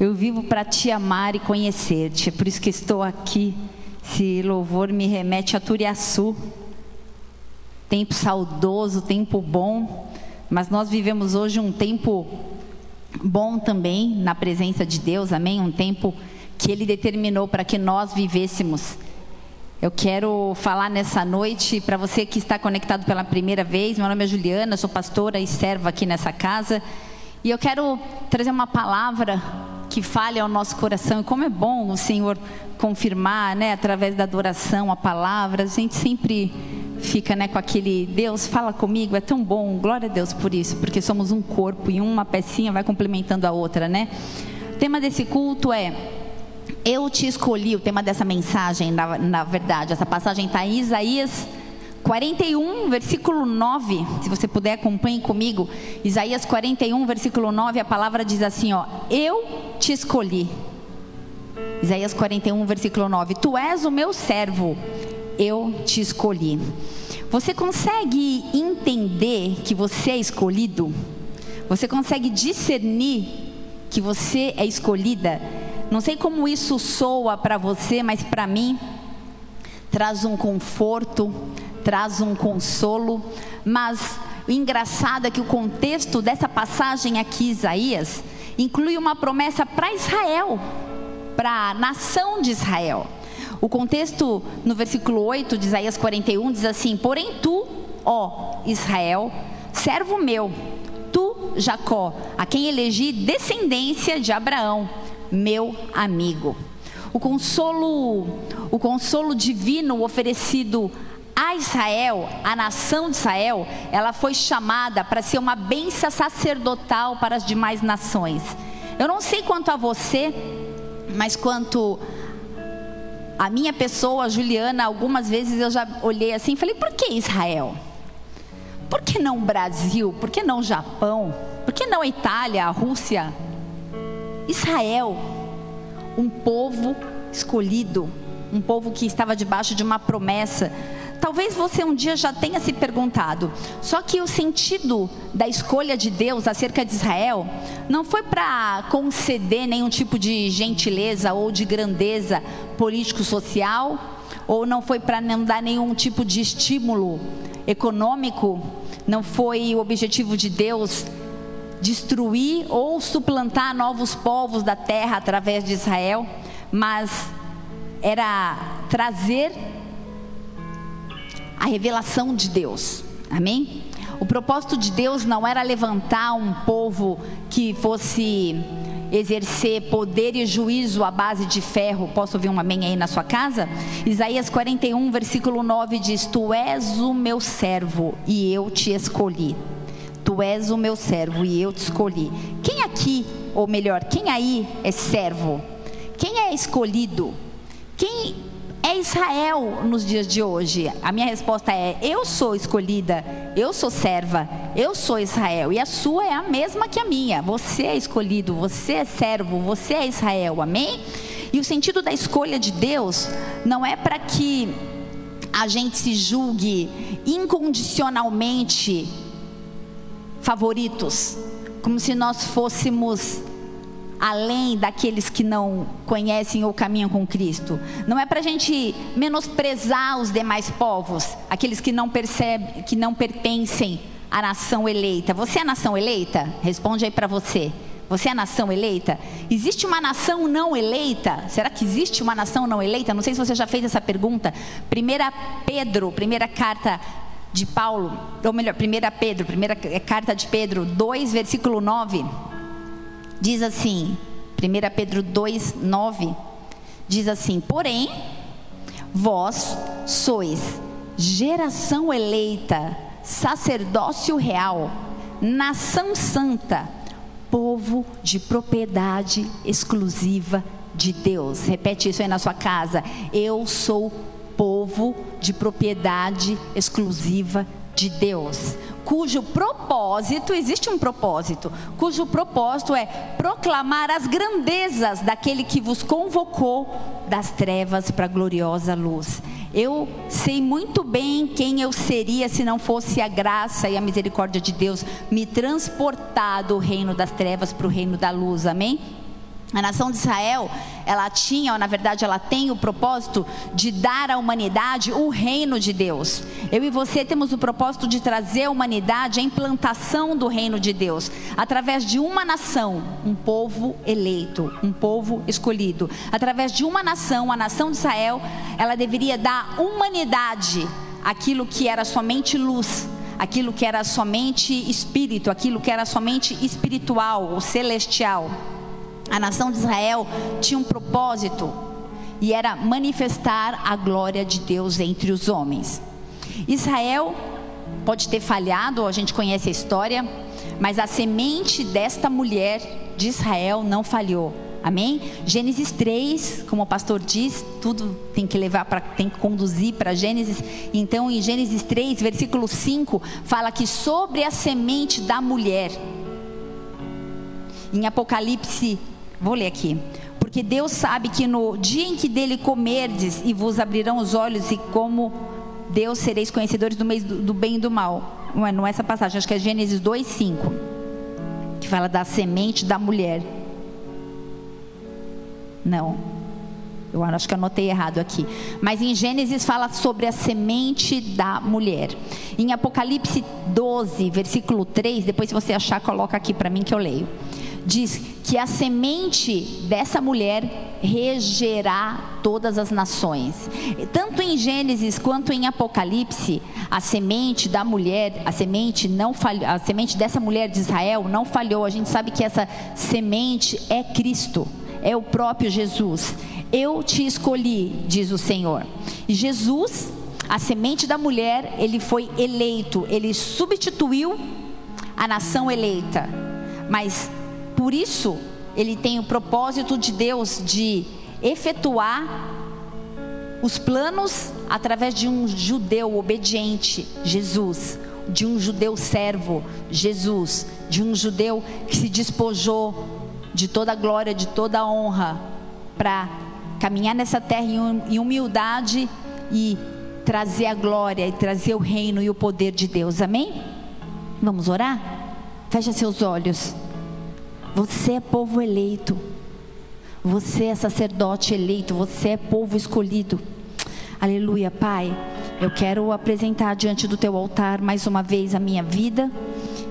Eu vivo para te amar e conhecer-te. É por isso que estou aqui. Esse louvor me remete a Turiaçu. Tempo saudoso, tempo bom. Mas nós vivemos hoje um tempo bom também na presença de Deus, amém? Um tempo que Ele determinou para que nós vivêssemos. Eu quero falar nessa noite para você que está conectado pela primeira vez. Meu nome é Juliana, sou pastora e serva aqui nessa casa. E eu quero trazer uma palavra que fale ao nosso coração. E como é bom o Senhor confirmar, né, através da adoração, a palavra. A gente sempre fica, né, com aquele Deus fala comigo, é tão bom. Glória a Deus por isso, porque somos um corpo e uma pecinha vai complementando a outra, né? O tema desse culto é eu te escolhi, o tema dessa mensagem, na, na verdade, essa passagem está em Isaías 41, versículo 9. Se você puder, acompanhe comigo. Isaías 41, versículo 9, a palavra diz assim: ó, Eu te escolhi. Isaías 41, versículo 9: Tu és o meu servo, eu te escolhi. Você consegue entender que você é escolhido? Você consegue discernir que você é escolhida? Não sei como isso soa para você, mas para mim traz um conforto, traz um consolo, mas o engraçado é que o contexto dessa passagem aqui, Isaías, inclui uma promessa para Israel, para a nação de Israel. O contexto no versículo 8 de Isaías 41 diz assim: Porém tu, ó Israel, servo meu, tu, Jacó, a quem elegi descendência de Abraão, meu amigo. O consolo, o consolo divino oferecido a Israel, a nação de Israel, ela foi chamada para ser uma benção sacerdotal para as demais nações. Eu não sei quanto a você, mas quanto a minha pessoa, Juliana, algumas vezes eu já olhei assim e falei: por que Israel? Por que não Brasil? Por que não Japão? Por que não Itália, Rússia? Israel, um povo escolhido, um povo que estava debaixo de uma promessa Talvez você um dia já tenha se perguntado. Só que o sentido da escolha de Deus acerca de Israel não foi para conceder nenhum tipo de gentileza ou de grandeza político-social, ou não foi para não dar nenhum tipo de estímulo econômico, não foi o objetivo de Deus destruir ou suplantar novos povos da terra através de Israel, mas era trazer a revelação de Deus. Amém? O propósito de Deus não era levantar um povo que fosse exercer poder e juízo à base de ferro. Posso ouvir um amém aí na sua casa? Isaías 41, versículo 9 diz: Tu és o meu servo e eu te escolhi. Tu és o meu servo e eu te escolhi. Quem aqui, ou melhor, quem aí é servo? Quem é escolhido? Quem é Israel nos dias de hoje? A minha resposta é: eu sou escolhida, eu sou serva, eu sou Israel. E a sua é a mesma que a minha. Você é escolhido, você é servo, você é Israel. Amém? E o sentido da escolha de Deus não é para que a gente se julgue incondicionalmente favoritos, como se nós fôssemos além daqueles que não conhecem ou caminham com Cristo. Não é para a gente menosprezar os demais povos, aqueles que não percebem, que não pertencem à nação eleita. Você é nação eleita? Responde aí para você. Você é nação eleita? Existe uma nação não eleita? Será que existe uma nação não eleita? Não sei se você já fez essa pergunta. Primeira Pedro, primeira carta de Paulo, ou melhor, primeira Pedro, primeira carta de Pedro 2, versículo 9 diz assim, 1 Pedro 2, 9, diz assim: Porém, vós sois geração eleita, sacerdócio real, nação santa, povo de propriedade exclusiva de Deus. Repete isso aí na sua casa. Eu sou povo de propriedade exclusiva de Deus cujo propósito, existe um propósito, cujo propósito é proclamar as grandezas daquele que vos convocou das trevas para a gloriosa luz. Eu sei muito bem quem eu seria se não fosse a graça e a misericórdia de Deus me transportar do reino das trevas para o reino da luz, amém? A nação de Israel, ela tinha, ou na verdade ela tem o propósito de dar à humanidade o reino de Deus. Eu e você temos o propósito de trazer à humanidade a implantação do reino de Deus, através de uma nação, um povo eleito, um povo escolhido. Através de uma nação, a nação de Israel, ela deveria dar à humanidade aquilo que era somente luz, aquilo que era somente espírito, aquilo que era somente espiritual ou celestial. A nação de Israel tinha um propósito e era manifestar a glória de Deus entre os homens. Israel pode ter falhado, a gente conhece a história, mas a semente desta mulher de Israel não falhou. Amém? Gênesis 3, como o pastor diz, tudo tem que levar para tem que conduzir para Gênesis. Então, em Gênesis 3, versículo 5, fala que sobre a semente da mulher. Em Apocalipse Vou ler aqui. Porque Deus sabe que no dia em que dele comerdes e vos abrirão os olhos, e como Deus sereis conhecedores do, meio, do bem e do mal. Não é, não é essa passagem, acho que é Gênesis 2, 5. Que fala da semente da mulher. Não. Eu acho que anotei errado aqui. Mas em Gênesis fala sobre a semente da mulher. Em Apocalipse 12, versículo 3, depois se você achar, coloca aqui para mim que eu leio diz que a semente dessa mulher regerá todas as nações. Tanto em Gênesis quanto em Apocalipse, a semente da mulher, a semente não falhou, a semente dessa mulher de Israel não falhou. A gente sabe que essa semente é Cristo, é o próprio Jesus. Eu te escolhi, diz o Senhor. E Jesus, a semente da mulher, ele foi eleito, ele substituiu a nação eleita. Mas por isso, ele tem o propósito de Deus de efetuar os planos através de um judeu obediente, Jesus, de um judeu servo, Jesus, de um judeu que se despojou de toda a glória, de toda a honra, para caminhar nessa terra em humildade e trazer a glória e trazer o reino e o poder de Deus. Amém? Vamos orar? Feche seus olhos. Você é povo eleito. Você é sacerdote eleito. Você é povo escolhido. Aleluia, Pai. Eu quero apresentar diante do teu altar mais uma vez a minha vida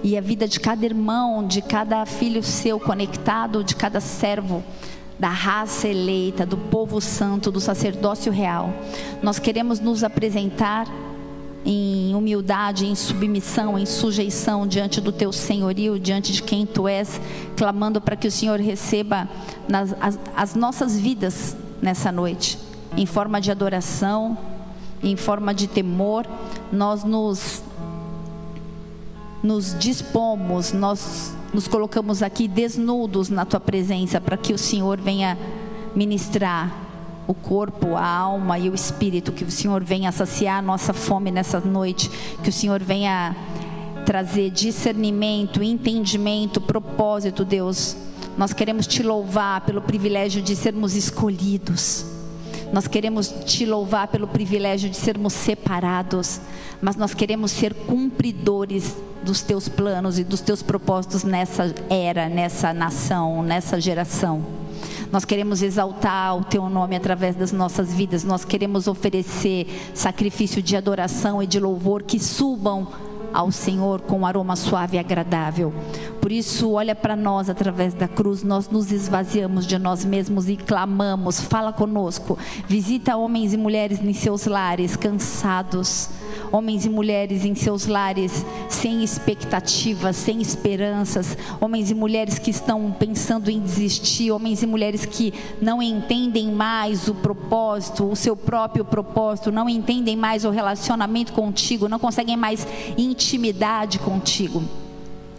e a vida de cada irmão, de cada filho seu conectado, de cada servo da raça eleita, do povo santo, do sacerdócio real. Nós queremos nos apresentar em humildade, em submissão, em sujeição diante do teu senhorio, diante de quem tu és, clamando para que o Senhor receba nas, as, as nossas vidas nessa noite, em forma de adoração, em forma de temor, nós nos nos dispomos, nós nos colocamos aqui desnudos na tua presença para que o Senhor venha ministrar o corpo, a alma e o espírito. Que o Senhor venha saciar a nossa fome nessa noite. Que o Senhor venha trazer discernimento, entendimento, propósito, Deus. Nós queremos te louvar pelo privilégio de sermos escolhidos. Nós queremos te louvar pelo privilégio de sermos separados, mas nós queremos ser cumpridores dos teus planos e dos teus propósitos nessa era, nessa nação, nessa geração. Nós queremos exaltar o teu nome através das nossas vidas. Nós queremos oferecer sacrifício de adoração e de louvor que subam ao Senhor com um aroma suave e agradável. Por isso, olha para nós através da cruz, nós nos esvaziamos de nós mesmos e clamamos: fala conosco. Visita homens e mulheres em seus lares, cansados, homens e mulheres em seus lares sem expectativas, sem esperanças, homens e mulheres que estão pensando em desistir, homens e mulheres que não entendem mais o propósito, o seu próprio propósito, não entendem mais o relacionamento contigo, não conseguem mais intimidade contigo.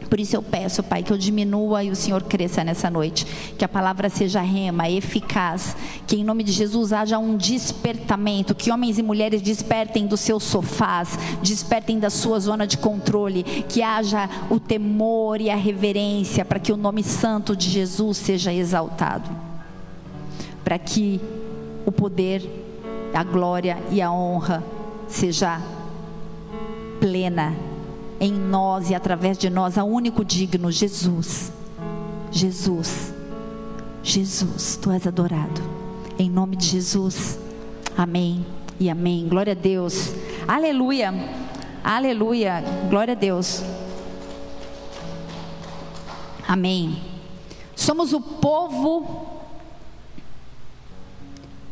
Por isso eu peço, Pai, que eu diminua e o Senhor cresça nessa noite. Que a palavra seja rema, eficaz. Que em nome de Jesus haja um despertamento. Que homens e mulheres despertem dos seus sofás, despertem da sua zona de controle. Que haja o temor e a reverência para que o nome santo de Jesus seja exaltado. Para que o poder, a glória e a honra seja plena em nós e através de nós, a único digno, Jesus. Jesus. Jesus, tu és adorado. Em nome de Jesus. Amém e amém. Glória a Deus. Aleluia. Aleluia. Glória a Deus. Amém. Somos o povo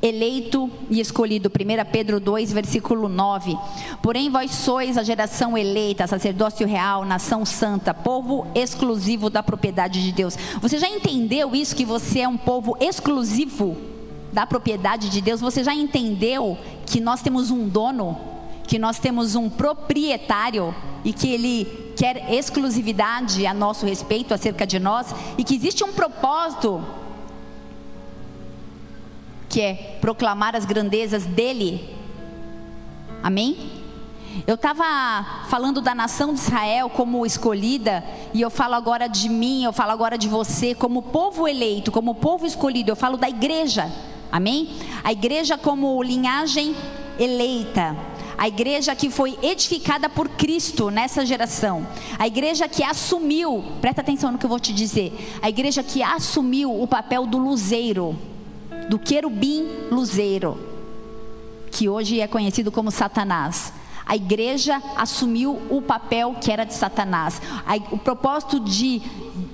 eleito e escolhido. 1 Pedro 2, versículo 9. Porém, vós sois a geração eleita, sacerdócio real, nação santa, povo exclusivo da propriedade de Deus. Você já entendeu isso? Que você é um povo exclusivo da propriedade de Deus? Você já entendeu que nós temos um dono? Que nós temos um proprietário e que ele quer exclusividade a nosso respeito, acerca de nós, e que existe um propósito que é proclamar as grandezas dele. Amém? Eu estava falando da nação de Israel como escolhida, e eu falo agora de mim, eu falo agora de você, como povo eleito, como povo escolhido, eu falo da igreja, amém? A igreja como linhagem eleita, a igreja que foi edificada por Cristo nessa geração, a igreja que assumiu, presta atenção no que eu vou te dizer, a igreja que assumiu o papel do luzeiro, do querubim luzeiro, que hoje é conhecido como Satanás. A igreja assumiu o papel que era de Satanás. O propósito de,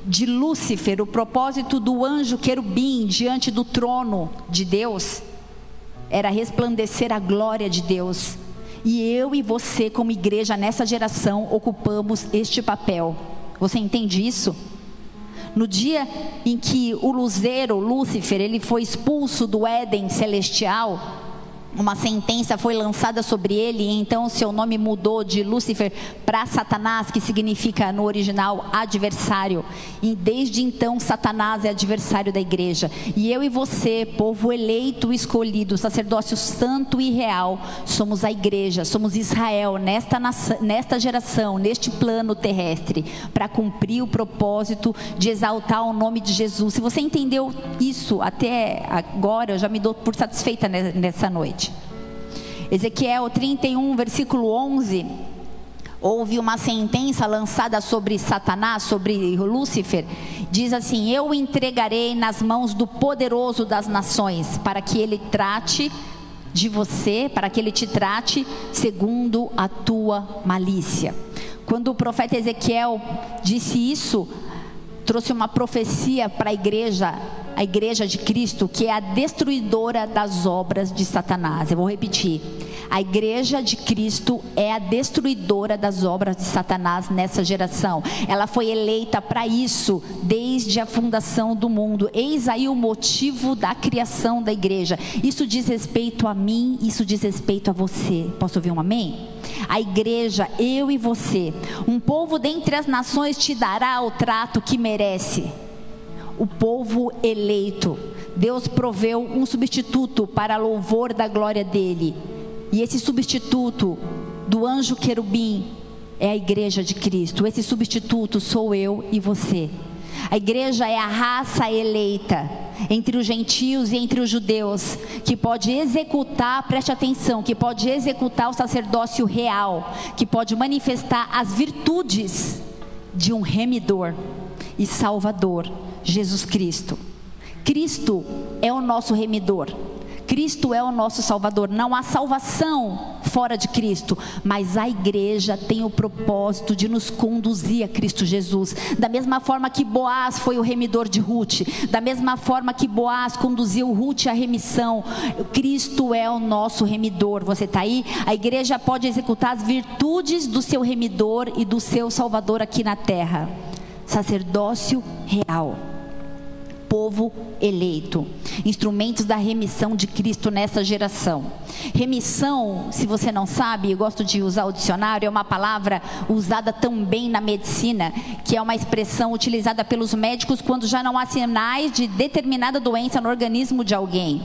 de Lúcifer, o propósito do anjo querubim diante do trono de Deus, era resplandecer a glória de Deus. E eu e você, como igreja nessa geração, ocupamos este papel. Você entende isso? No dia em que o luzeiro, Lúcifer, ele foi expulso do Éden celestial, uma sentença foi lançada sobre ele, e então seu nome mudou de Lúcifer para Satanás, que significa no original adversário. E desde então Satanás é adversário da igreja. E eu e você, povo eleito, escolhido, sacerdócio santo e real, somos a igreja, somos Israel nesta, nação, nesta geração, neste plano terrestre, para cumprir o propósito de exaltar o nome de Jesus. Se você entendeu isso até agora, eu já me dou por satisfeita nessa noite. Ezequiel 31, versículo 11. Houve uma sentença lançada sobre Satanás, sobre Lúcifer. Diz assim: Eu entregarei nas mãos do poderoso das nações, para que ele trate de você, para que ele te trate segundo a tua malícia. Quando o profeta Ezequiel disse isso, trouxe uma profecia para a igreja a igreja de Cristo, que é a destruidora das obras de Satanás. Eu vou repetir. A igreja de Cristo é a destruidora das obras de Satanás nessa geração. Ela foi eleita para isso desde a fundação do mundo. Eis aí o motivo da criação da igreja. Isso diz respeito a mim, isso diz respeito a você. Posso ouvir um amém? A igreja, eu e você, um povo dentre as nações te dará o trato que merece o povo eleito. Deus proveu um substituto para louvor da glória dele. E esse substituto do anjo querubim é a igreja de Cristo. Esse substituto sou eu e você. A igreja é a raça eleita entre os gentios e entre os judeus, que pode executar, preste atenção, que pode executar o sacerdócio real, que pode manifestar as virtudes de um remidor e salvador Jesus Cristo. Cristo é o nosso remidor. Cristo é o nosso Salvador. Não há salvação fora de Cristo, mas a igreja tem o propósito de nos conduzir a Cristo Jesus. Da mesma forma que Boaz foi o remidor de Ruth, da mesma forma que Boaz conduziu Ruth à remissão, Cristo é o nosso remidor. Você está aí? A igreja pode executar as virtudes do seu remidor e do seu Salvador aqui na terra. Sacerdócio real povo eleito, instrumentos da remissão de Cristo nessa geração. Remissão, se você não sabe, eu gosto de usar o dicionário, é uma palavra usada também na medicina, que é uma expressão utilizada pelos médicos quando já não há sinais de determinada doença no organismo de alguém.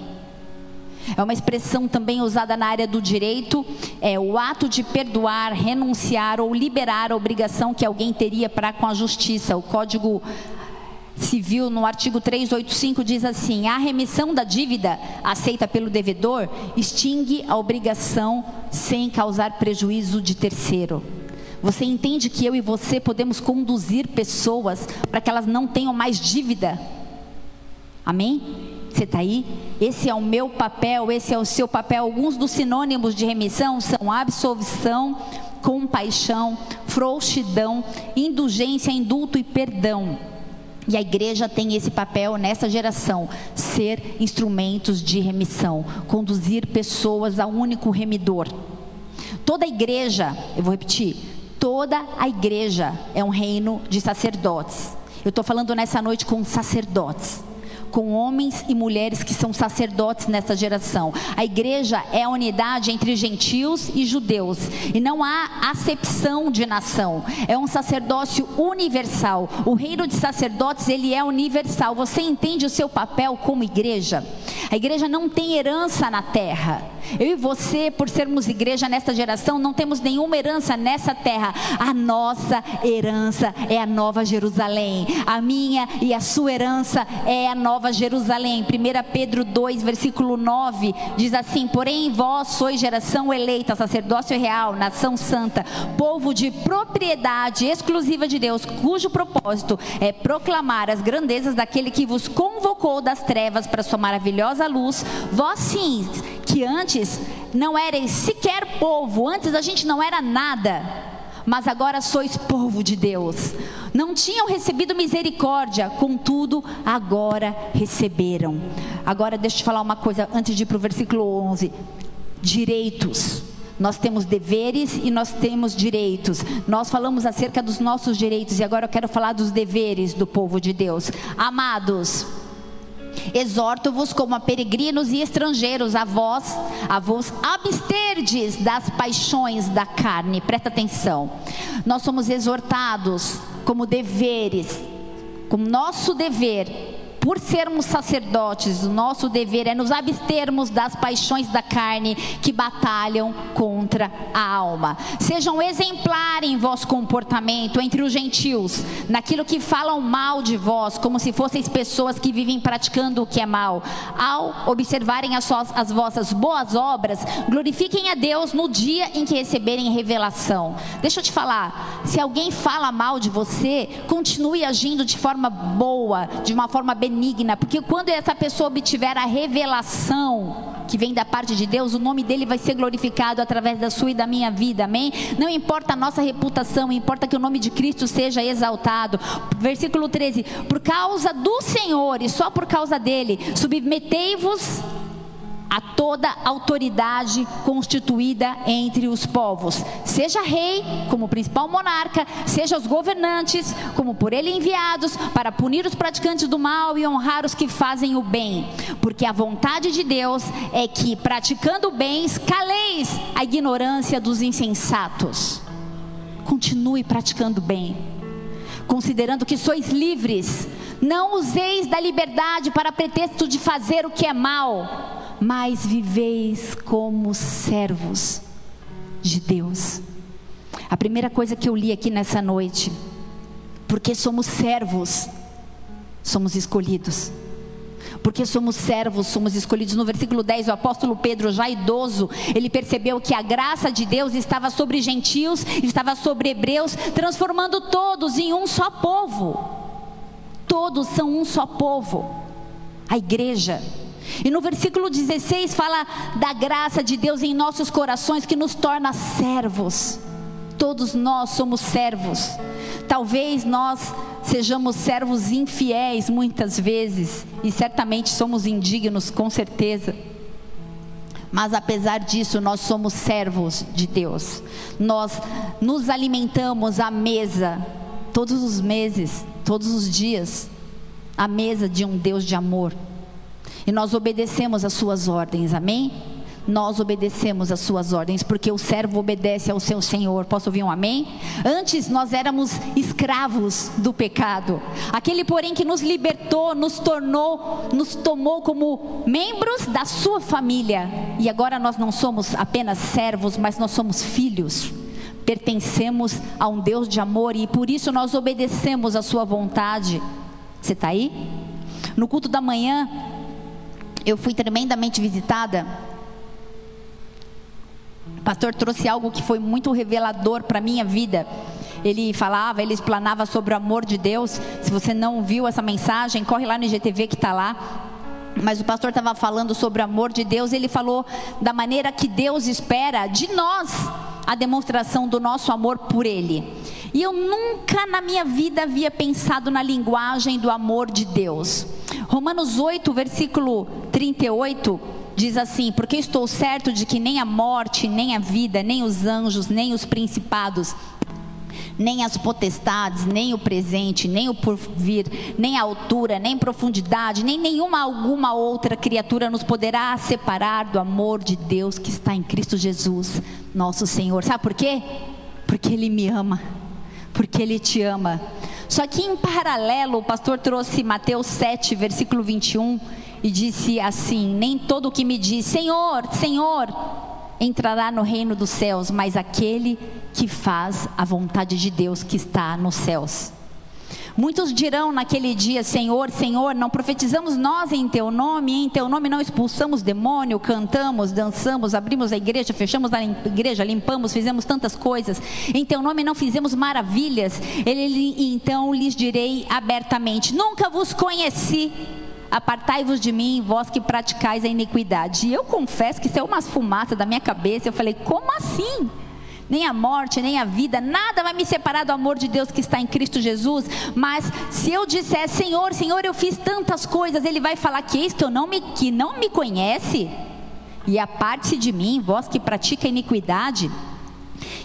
É uma expressão também usada na área do direito, é o ato de perdoar, renunciar ou liberar a obrigação que alguém teria para com a justiça. O Código Civil, no artigo 385, diz assim: a remissão da dívida aceita pelo devedor extingue a obrigação sem causar prejuízo de terceiro. Você entende que eu e você podemos conduzir pessoas para que elas não tenham mais dívida? Amém? Você está aí? Esse é o meu papel, esse é o seu papel. Alguns dos sinônimos de remissão são absolvição, compaixão, frouxidão, indulgência, indulto e perdão. E a igreja tem esse papel nessa geração: ser instrumentos de remissão, conduzir pessoas ao único remidor. Toda a igreja, eu vou repetir, toda a igreja é um reino de sacerdotes. Eu estou falando nessa noite com sacerdotes com homens e mulheres que são sacerdotes nessa geração. A igreja é a unidade entre gentios e judeus, e não há acepção de nação. É um sacerdócio universal. O reino de sacerdotes, ele é universal. Você entende o seu papel como igreja? A igreja não tem herança na terra. Eu e você, por sermos igreja nesta geração, não temos nenhuma herança nessa terra. A nossa herança é a nova Jerusalém. A minha e a sua herança é a nova Jerusalém. 1 Pedro 2, versículo 9 diz assim: Porém, vós sois geração eleita, sacerdócio real, nação santa, povo de propriedade exclusiva de Deus, cujo propósito é proclamar as grandezas daquele que vos convocou das trevas para sua maravilhosa luz. Vós sim, que antes não erais sequer povo, antes a gente não era nada, mas agora sois povo de Deus. Não tinham recebido misericórdia, contudo, agora receberam. Agora, deixa eu te falar uma coisa antes de ir para o versículo 11: direitos. Nós temos deveres e nós temos direitos. Nós falamos acerca dos nossos direitos e agora eu quero falar dos deveres do povo de Deus. Amados, Exorto-vos como a peregrinos e estrangeiros, a vós, a vos absterdes das paixões da carne. Presta atenção. Nós somos exortados como deveres, como nosso dever por sermos sacerdotes, o nosso dever é nos abstermos das paixões da carne que batalham contra a alma. Sejam exemplares em vosso comportamento entre os gentios, naquilo que falam mal de vós, como se fosseis pessoas que vivem praticando o que é mal. Ao observarem as, suas, as vossas boas obras, glorifiquem a Deus no dia em que receberem revelação. Deixa eu te falar, se alguém fala mal de você, continue agindo de forma boa, de uma forma benigna benigna, porque quando essa pessoa obtiver a revelação que vem da parte de Deus, o nome dele vai ser glorificado através da sua e da minha vida, amém? Não importa a nossa reputação, importa que o nome de Cristo seja exaltado. Versículo 13: Por causa do Senhor e só por causa dele, submetei-vos a toda autoridade constituída entre os povos, seja rei como principal monarca, seja os governantes como por ele enviados para punir os praticantes do mal e honrar os que fazem o bem, porque a vontade de Deus é que praticando bem caleis a ignorância dos insensatos. Continue praticando bem, considerando que sois livres. Não useis da liberdade para pretexto de fazer o que é mal mas viveis como servos de Deus. A primeira coisa que eu li aqui nessa noite, porque somos servos, somos escolhidos. Porque somos servos, somos escolhidos. No versículo 10, o apóstolo Pedro, já idoso, ele percebeu que a graça de Deus estava sobre gentios, estava sobre hebreus, transformando todos em um só povo. Todos são um só povo. A igreja e no versículo 16 fala da graça de Deus em nossos corações que nos torna servos. Todos nós somos servos. Talvez nós sejamos servos infiéis muitas vezes, e certamente somos indignos, com certeza. Mas apesar disso, nós somos servos de Deus. Nós nos alimentamos à mesa todos os meses, todos os dias, à mesa de um Deus de amor. E nós obedecemos às suas ordens, amém? Nós obedecemos às suas ordens, porque o servo obedece ao seu Senhor. Posso ouvir um amém? Antes nós éramos escravos do pecado. Aquele, porém, que nos libertou, nos tornou, nos tomou como membros da sua família. E agora nós não somos apenas servos, mas nós somos filhos pertencemos a um Deus de amor e por isso nós obedecemos a Sua vontade. Você está aí? No culto da manhã, eu fui tremendamente visitada. O pastor trouxe algo que foi muito revelador para a minha vida. ele falava, ele explanava sobre o amor de Deus. Se você não viu essa mensagem, corre lá no IGTV que está lá. Mas o pastor estava falando sobre o amor de Deus, ele falou da maneira que Deus espera de nós a demonstração do nosso amor por Ele. E eu nunca na minha vida havia pensado na linguagem do amor de Deus. Romanos 8, versículo 38 diz assim: Porque estou certo de que nem a morte, nem a vida, nem os anjos, nem os principados, nem as potestades, nem o presente, nem o porvir, nem a altura, nem profundidade, nem nenhuma alguma outra criatura nos poderá separar do amor de Deus que está em Cristo Jesus, nosso Senhor. Sabe por quê? Porque Ele me ama, porque Ele te ama. Só que em paralelo, o pastor trouxe Mateus 7, versículo 21, e disse assim: Nem todo o que me diz, Senhor, Senhor, entrará no reino dos céus, mas aquele que faz a vontade de Deus que está nos céus. Muitos dirão naquele dia: Senhor, Senhor, não profetizamos nós em teu nome, em teu nome não expulsamos demônio, cantamos, dançamos, abrimos a igreja, fechamos a igreja, limpamos, fizemos tantas coisas. Em teu nome não fizemos maravilhas. Ele então lhes direi abertamente: Nunca vos conheci. Apartai-vos de mim, vós que praticais a iniquidade. E eu confesso que é umas fumaças da minha cabeça. Eu falei: Como assim? nem a morte, nem a vida, nada vai me separar do amor de Deus que está em Cristo Jesus. Mas se eu disser, Senhor, Senhor, eu fiz tantas coisas, Ele vai falar que é isso que eu não me, que não me conhece. E aparte-se de mim, vós que pratica iniquidade.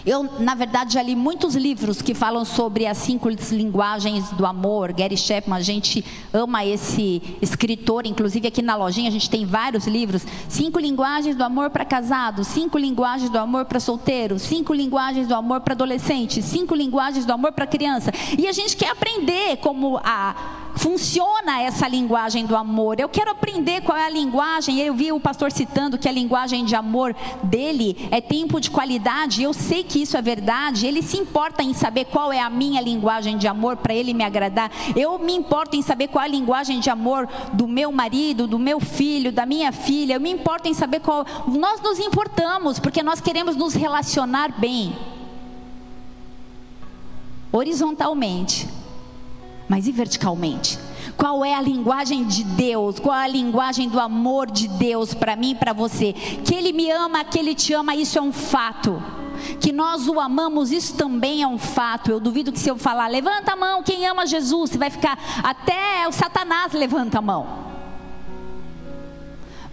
Eu, na verdade, já li muitos livros que falam sobre as cinco linguagens do amor. Gary Chapman, a gente ama esse escritor, inclusive aqui na lojinha a gente tem vários livros. Cinco linguagens do amor para casados, cinco linguagens do amor para solteiro, cinco linguagens do amor para adolescente, cinco linguagens do amor para criança. E a gente quer aprender como a funciona essa linguagem do amor. Eu quero aprender qual é a linguagem. Eu vi o pastor citando que a linguagem de amor dele é tempo de qualidade. Eu sei que isso é verdade. Ele se importa em saber qual é a minha linguagem de amor para ele me agradar. Eu me importo em saber qual é a linguagem de amor do meu marido, do meu filho, da minha filha. Eu me importo em saber qual. Nós nos importamos porque nós queremos nos relacionar bem. Horizontalmente mas e verticalmente? Qual é a linguagem de Deus? Qual é a linguagem do amor de Deus para mim e para você? Que Ele me ama, que Ele te ama, isso é um fato. Que nós o amamos, isso também é um fato. Eu duvido que se eu falar, levanta a mão, quem ama Jesus, você vai ficar até o Satanás levanta a mão.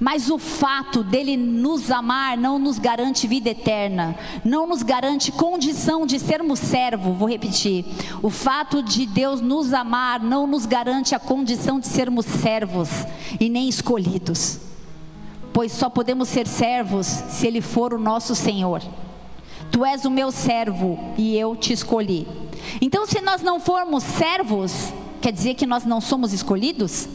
Mas o fato dele nos amar não nos garante vida eterna, não nos garante condição de sermos servo. Vou repetir. O fato de Deus nos amar não nos garante a condição de sermos servos e nem escolhidos. Pois só podemos ser servos se ele for o nosso Senhor. Tu és o meu servo e eu te escolhi. Então, se nós não formos servos, quer dizer que nós não somos escolhidos?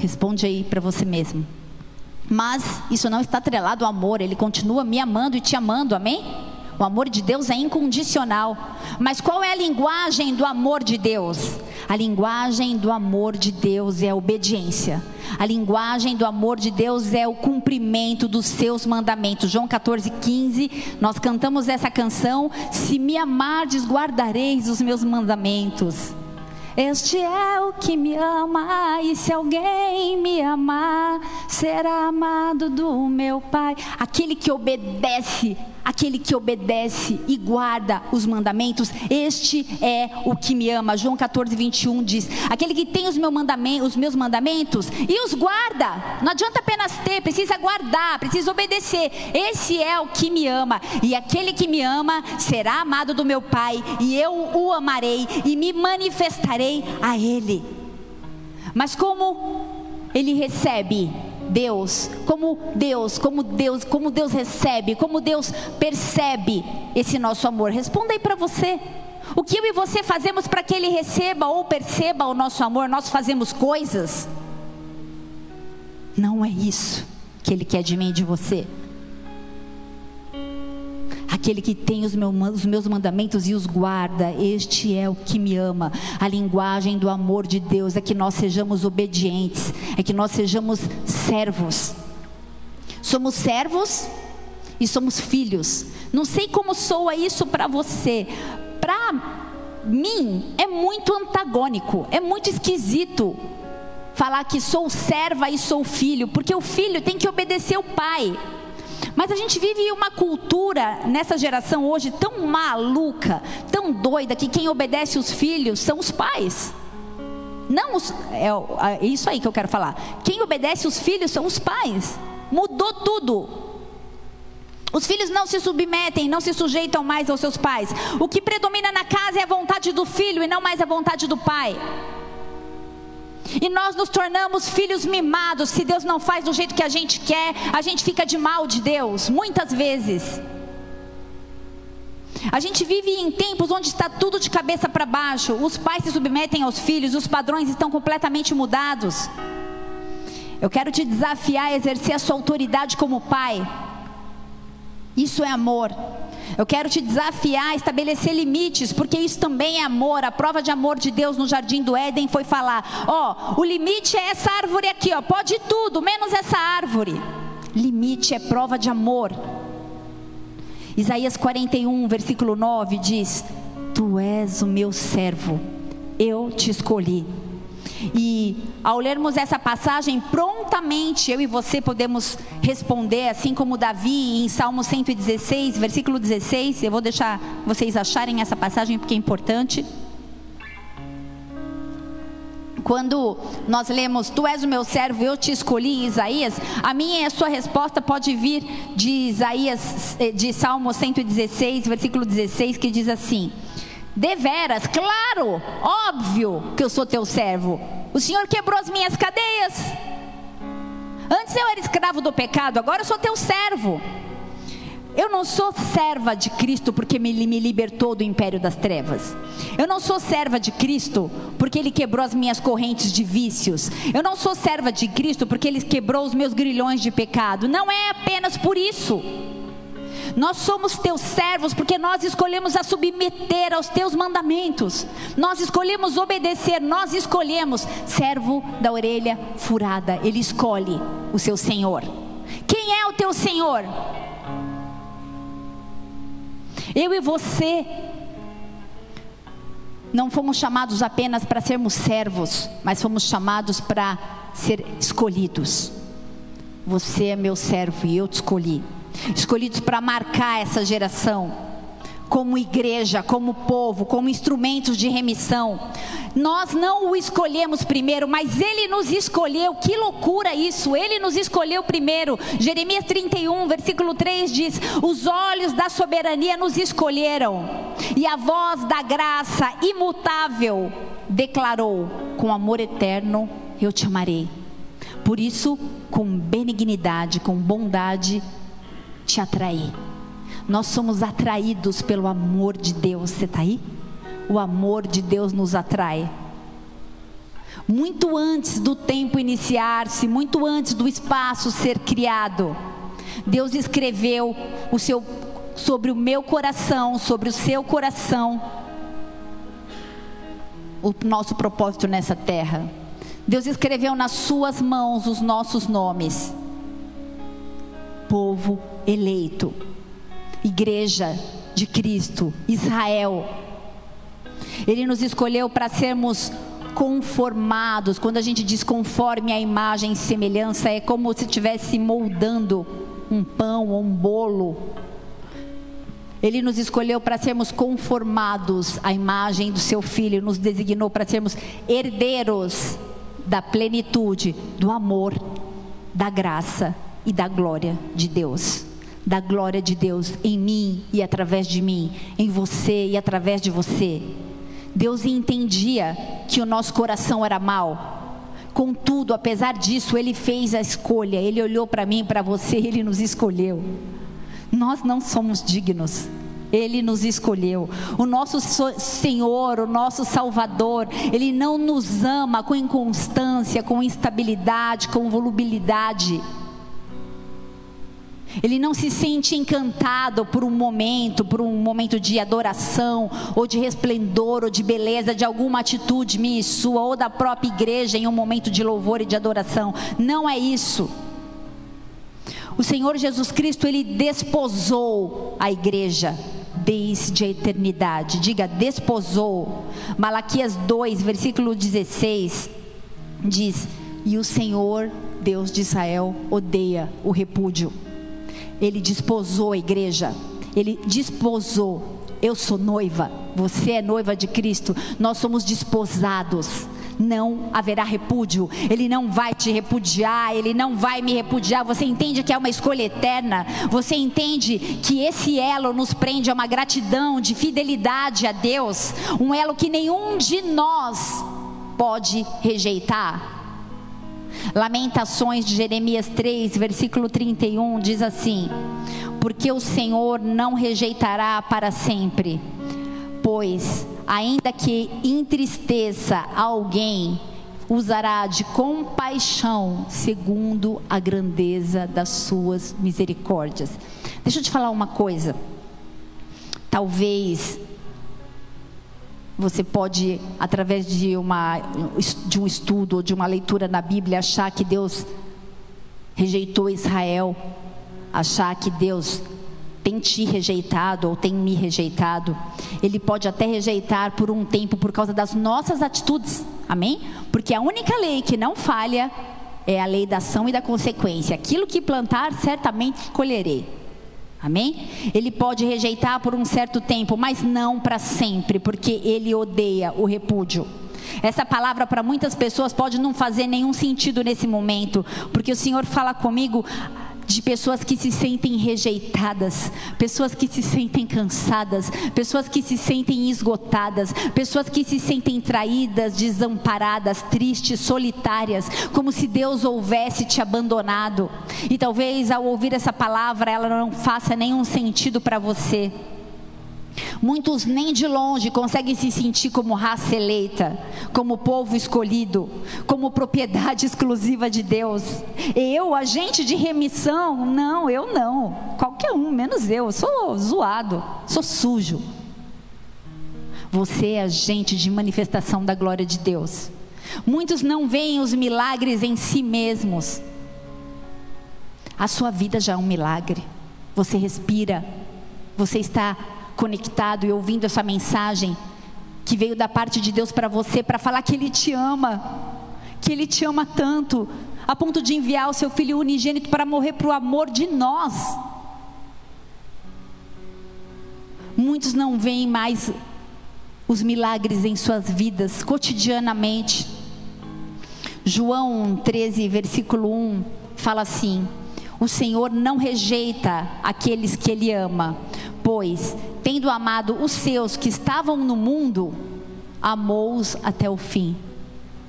Responde aí para você mesmo. Mas isso não está atrelado ao amor, ele continua me amando e te amando, amém? O amor de Deus é incondicional. Mas qual é a linguagem do amor de Deus? A linguagem do amor de Deus é a obediência. A linguagem do amor de Deus é o cumprimento dos seus mandamentos. João 14, 15, nós cantamos essa canção: Se me amardes, guardareis os meus mandamentos. Este é o que me ama, e se alguém me amar, será amado do meu Pai. Aquele que obedece aquele que obedece e guarda os mandamentos, este é o que me ama. João 14, 21 diz: aquele que tem os, meu mandamento, os meus mandamentos e os guarda, não adianta apenas ter, precisa guardar, precisa obedecer. Esse é o que me ama, e aquele que me ama será amado do meu Pai, e eu o amarei e me manifestarei a Ele. Mas como ele recebe Deus, como Deus, como Deus, como Deus recebe, como Deus percebe esse nosso amor. Responda aí para você. O que eu e você fazemos para que Ele receba ou perceba o nosso amor? Nós fazemos coisas? Não é isso que Ele quer de mim e de você aquele que tem os meus mandamentos e os guarda, este é o que me ama. A linguagem do amor de Deus é que nós sejamos obedientes, é que nós sejamos servos. Somos servos e somos filhos. Não sei como soa isso para você. Para mim é muito antagônico, é muito esquisito falar que sou serva e sou filho, porque o filho tem que obedecer o pai. Mas a gente vive uma cultura nessa geração hoje tão maluca, tão doida, que quem obedece os filhos são os pais. Não os, é, é isso aí que eu quero falar. Quem obedece os filhos são os pais. Mudou tudo. Os filhos não se submetem, não se sujeitam mais aos seus pais. O que predomina na casa é a vontade do filho e não mais a vontade do pai. E nós nos tornamos filhos mimados. Se Deus não faz do jeito que a gente quer, a gente fica de mal de Deus, muitas vezes. A gente vive em tempos onde está tudo de cabeça para baixo. Os pais se submetem aos filhos, os padrões estão completamente mudados. Eu quero te desafiar a exercer a sua autoridade como pai. Isso é amor. Eu quero te desafiar a estabelecer limites, porque isso também é amor. A prova de amor de Deus no jardim do Éden foi falar: ó, oh, o limite é essa árvore aqui, ó, pode tudo, menos essa árvore. Limite é prova de amor. Isaías 41, versículo 9 diz: Tu és o meu servo, eu te escolhi e ao lermos essa passagem, prontamente eu e você podemos responder, assim como Davi em Salmo 116, versículo 16. Eu vou deixar vocês acharem essa passagem porque é importante. Quando nós lemos, Tu és o meu servo, eu te escolhi Isaías, a minha e a sua resposta pode vir de Isaías, eh, de Salmo 116, versículo 16, que diz assim: Deveras, claro, óbvio que eu sou teu servo. O Senhor quebrou as minhas cadeias. Antes eu era escravo do pecado, agora eu sou teu servo. Eu não sou serva de Cristo porque ele me libertou do império das trevas. Eu não sou serva de Cristo porque ele quebrou as minhas correntes de vícios. Eu não sou serva de Cristo porque ele quebrou os meus grilhões de pecado. Não é apenas por isso. Nós somos teus servos porque nós escolhemos a submeter aos teus mandamentos. Nós escolhemos obedecer, nós escolhemos servo da orelha furada. Ele escolhe o seu Senhor. Quem é o teu Senhor? Eu e você não fomos chamados apenas para sermos servos, mas fomos chamados para ser escolhidos. Você é meu servo e eu te escolhi escolhidos para marcar essa geração, como igreja, como povo, como instrumentos de remissão. Nós não o escolhemos primeiro, mas ele nos escolheu. Que loucura isso! Ele nos escolheu primeiro. Jeremias 31, versículo 3 diz: Os olhos da soberania nos escolheram, e a voz da graça imutável declarou: Com amor eterno eu te amarei. Por isso, com benignidade, com bondade, te atrair. Nós somos atraídos pelo amor de Deus. Você está aí? O amor de Deus nos atrai. Muito antes do tempo iniciar-se, muito antes do espaço ser criado, Deus escreveu o seu, sobre o meu coração, sobre o seu coração, o nosso propósito nessa terra. Deus escreveu nas suas mãos os nossos nomes povo eleito, igreja de Cristo, Israel. Ele nos escolheu para sermos conformados. Quando a gente diz conforme a imagem e semelhança, é como se estivesse moldando um pão ou um bolo. Ele nos escolheu para sermos conformados à imagem do seu filho, nos designou para sermos herdeiros da plenitude, do amor, da graça e da glória de Deus. Da glória de Deus em mim e através de mim, em você e através de você. Deus entendia que o nosso coração era mau. Contudo, apesar disso, Ele fez a escolha. Ele olhou para mim, para você, Ele nos escolheu. Nós não somos dignos. Ele nos escolheu. O nosso Senhor, o nosso Salvador, Ele não nos ama com inconstância, com instabilidade, com volubilidade. Ele não se sente encantado por um momento, por um momento de adoração, ou de resplendor, ou de beleza, de alguma atitude minha e sua, ou da própria igreja em um momento de louvor e de adoração. Não é isso. O Senhor Jesus Cristo, ele desposou a igreja desde a eternidade. Diga, desposou. Malaquias 2, versículo 16, diz: E o Senhor, Deus de Israel, odeia o repúdio. Ele desposou a igreja. Ele desposou. Eu sou noiva, você é noiva de Cristo, nós somos desposados não haverá repúdio. Ele não vai te repudiar, ele não vai me repudiar. Você entende que é uma escolha eterna? Você entende que esse elo nos prende a uma gratidão de fidelidade a Deus, um elo que nenhum de nós pode rejeitar? Lamentações de Jeremias 3, versículo 31 diz assim: Porque o Senhor não rejeitará para sempre, pois ainda que entristeça alguém, usará de compaixão segundo a grandeza das suas misericórdias. Deixa eu te falar uma coisa. Talvez você pode, através de, uma, de um estudo ou de uma leitura na Bíblia, achar que Deus rejeitou Israel, achar que Deus tem te rejeitado ou tem me rejeitado. Ele pode até rejeitar por um tempo por causa das nossas atitudes. Amém? Porque a única lei que não falha é a lei da ação e da consequência. Aquilo que plantar, certamente colherei. Amém? Ele pode rejeitar por um certo tempo, mas não para sempre, porque ele odeia o repúdio. Essa palavra para muitas pessoas pode não fazer nenhum sentido nesse momento, porque o Senhor fala comigo de pessoas que se sentem rejeitadas, pessoas que se sentem cansadas, pessoas que se sentem esgotadas, pessoas que se sentem traídas, desamparadas, tristes, solitárias, como se Deus houvesse te abandonado. E talvez ao ouvir essa palavra ela não faça nenhum sentido para você. Muitos nem de longe conseguem se sentir como raça eleita, como povo escolhido, como propriedade exclusiva de Deus. Eu, agente de remissão? Não, eu não. Qualquer um, menos eu. Eu sou zoado, sou sujo. Você é agente de manifestação da glória de Deus. Muitos não veem os milagres em si mesmos. A sua vida já é um milagre. Você respira, você está conectado e ouvindo essa mensagem que veio da parte de Deus para você, para falar que Ele te ama, que Ele te ama tanto, a ponto de enviar o seu Filho unigênito para morrer para o amor de nós. Muitos não veem mais os milagres em suas vidas cotidianamente. João 13, versículo 1 fala assim: O Senhor não rejeita aqueles que Ele ama, pois, tendo amado os seus que estavam no mundo, amou-os até o fim.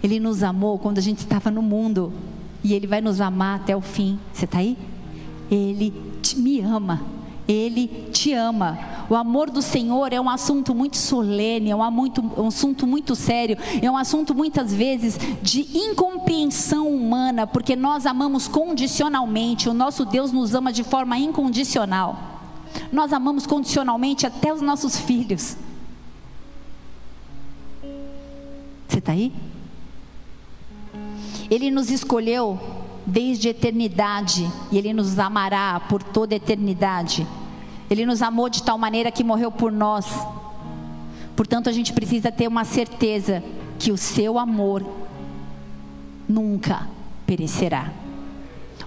Ele nos amou quando a gente estava no mundo, e Ele vai nos amar até o fim. Você está aí? Ele me ama. Ele te ama. O amor do Senhor é um assunto muito solene, é um, muito, um assunto muito sério, é um assunto muitas vezes de incompreensão humana, porque nós amamos condicionalmente, o nosso Deus nos ama de forma incondicional. Nós amamos condicionalmente até os nossos filhos. Você está aí? Ele nos escolheu desde a eternidade e Ele nos amará por toda a eternidade. Ele nos amou de tal maneira que morreu por nós. Portanto, a gente precisa ter uma certeza que o seu amor nunca perecerá.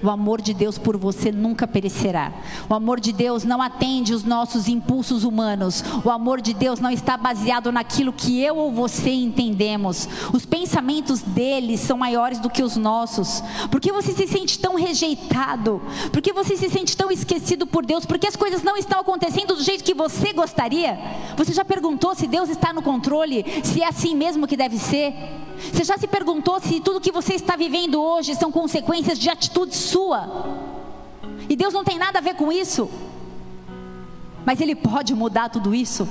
O amor de Deus por você nunca perecerá. O amor de Deus não atende os nossos impulsos humanos. O amor de Deus não está baseado naquilo que eu ou você entendemos. Os pensamentos dele são maiores do que os nossos. Por que você se sente tão rejeitado? Por que você se sente tão esquecido por Deus? Porque as coisas não estão acontecendo do jeito que você gostaria? Você já perguntou se Deus está no controle? Se é assim mesmo que deve ser? Você já se perguntou se tudo que você está vivendo hoje são consequências de atitudes sua? E Deus não tem nada a ver com isso. Mas Ele pode mudar tudo isso.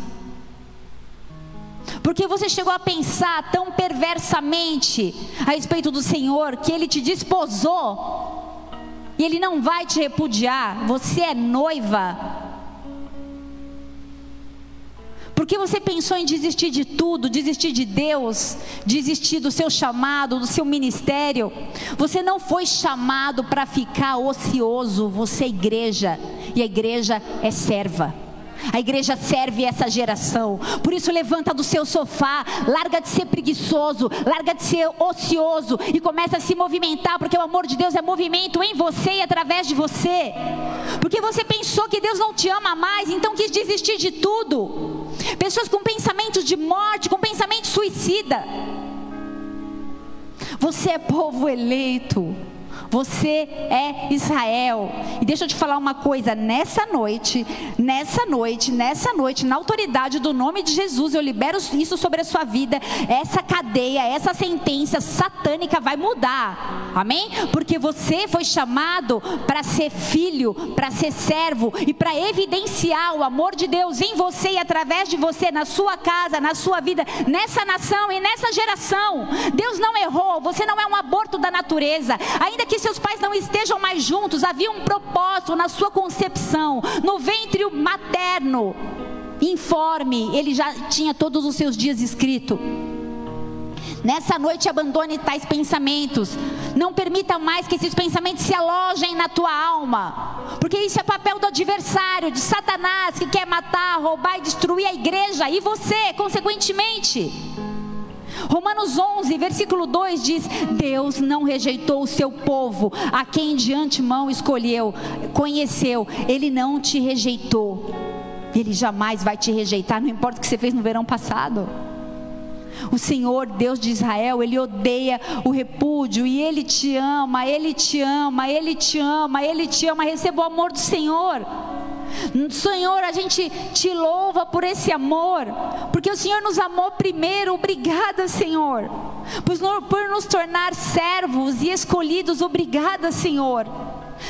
Porque você chegou a pensar tão perversamente a respeito do Senhor que Ele te desposou e Ele não vai te repudiar. Você é noiva Porque você pensou em desistir de tudo, desistir de Deus, desistir do seu chamado, do seu ministério. Você não foi chamado para ficar ocioso, você é igreja, e a igreja é serva. A igreja serve essa geração. Por isso, levanta do seu sofá, larga de ser preguiçoso, larga de ser ocioso e começa a se movimentar, porque o amor de Deus é movimento em você e através de você. Porque você pensou que Deus não te ama mais, então quis desistir de tudo. Pessoas com pensamentos de morte, com pensamento suicida. Você é povo eleito. Você é Israel. E deixa eu te falar uma coisa: nessa noite, nessa noite, nessa noite, na autoridade do nome de Jesus, eu libero isso sobre a sua vida. Essa cadeia, essa sentença satânica vai mudar. Amém? Porque você foi chamado para ser filho, para ser servo e para evidenciar o amor de Deus em você e através de você, na sua casa, na sua vida, nessa nação e nessa geração. Deus não errou, você não é um aborto da natureza. Ainda que seus pais não estejam mais juntos, havia um propósito na sua concepção, no ventre materno. Informe, ele já tinha todos os seus dias escrito. Nessa noite abandone tais pensamentos. Não permita mais que esses pensamentos se alojem na tua alma. Porque isso é papel do adversário, de Satanás, que quer matar, roubar e destruir a igreja e você, consequentemente. Romanos 11, versículo 2 diz: Deus não rejeitou o seu povo, a quem de antemão escolheu, conheceu, ele não te rejeitou, ele jamais vai te rejeitar, não importa o que você fez no verão passado. O Senhor, Deus de Israel, Ele odeia o repúdio e Ele te ama, Ele te ama, Ele te ama, Ele te ama. Receba o amor do Senhor. Senhor, a gente te louva por esse amor, porque o Senhor nos amou primeiro. Obrigada, Senhor, por nos tornar servos e escolhidos. Obrigada, Senhor.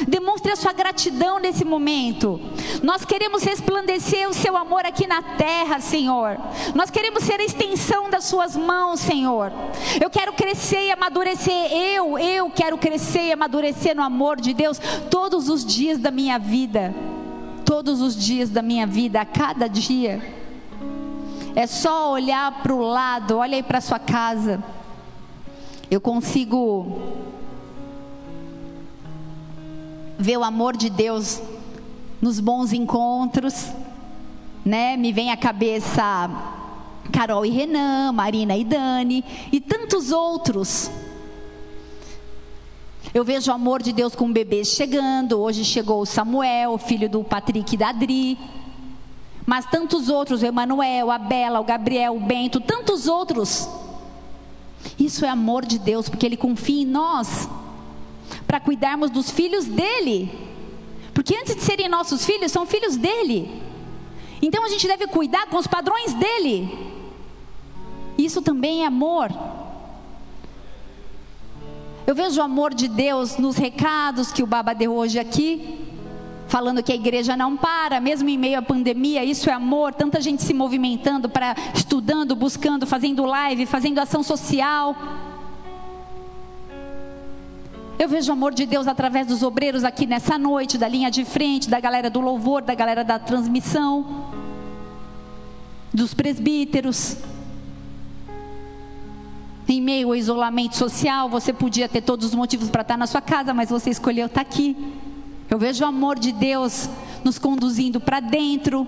Demonstre a sua gratidão nesse momento. Nós queremos resplandecer o seu amor aqui na terra, Senhor. Nós queremos ser a extensão das suas mãos, Senhor. Eu quero crescer e amadurecer. Eu, eu quero crescer e amadurecer no amor de Deus todos os dias da minha vida todos os dias da minha vida, a cada dia. É só olhar para o lado, olha aí para sua casa. Eu consigo ver o amor de Deus nos bons encontros, né? Me vem à cabeça Carol e Renan, Marina e Dani e tantos outros eu vejo o amor de Deus com bebês chegando. Hoje chegou o Samuel, filho do Patrick e da Adri. Mas tantos outros, o Emanuel, a Bela, o Gabriel, o Bento, tantos outros. Isso é amor de Deus, porque Ele confia em nós para cuidarmos dos filhos dele. Porque antes de serem nossos filhos, são filhos dele. Então a gente deve cuidar com os padrões dele. Isso também é amor. Eu vejo o amor de Deus nos recados que o Baba deu hoje aqui, falando que a igreja não para, mesmo em meio à pandemia, isso é amor, tanta gente se movimentando para estudando, buscando, fazendo live, fazendo ação social. Eu vejo o amor de Deus através dos obreiros aqui nessa noite, da linha de frente, da galera do louvor, da galera da transmissão, dos presbíteros. Em meio ao isolamento social, você podia ter todos os motivos para estar na sua casa, mas você escolheu estar aqui. Eu vejo o amor de Deus nos conduzindo para dentro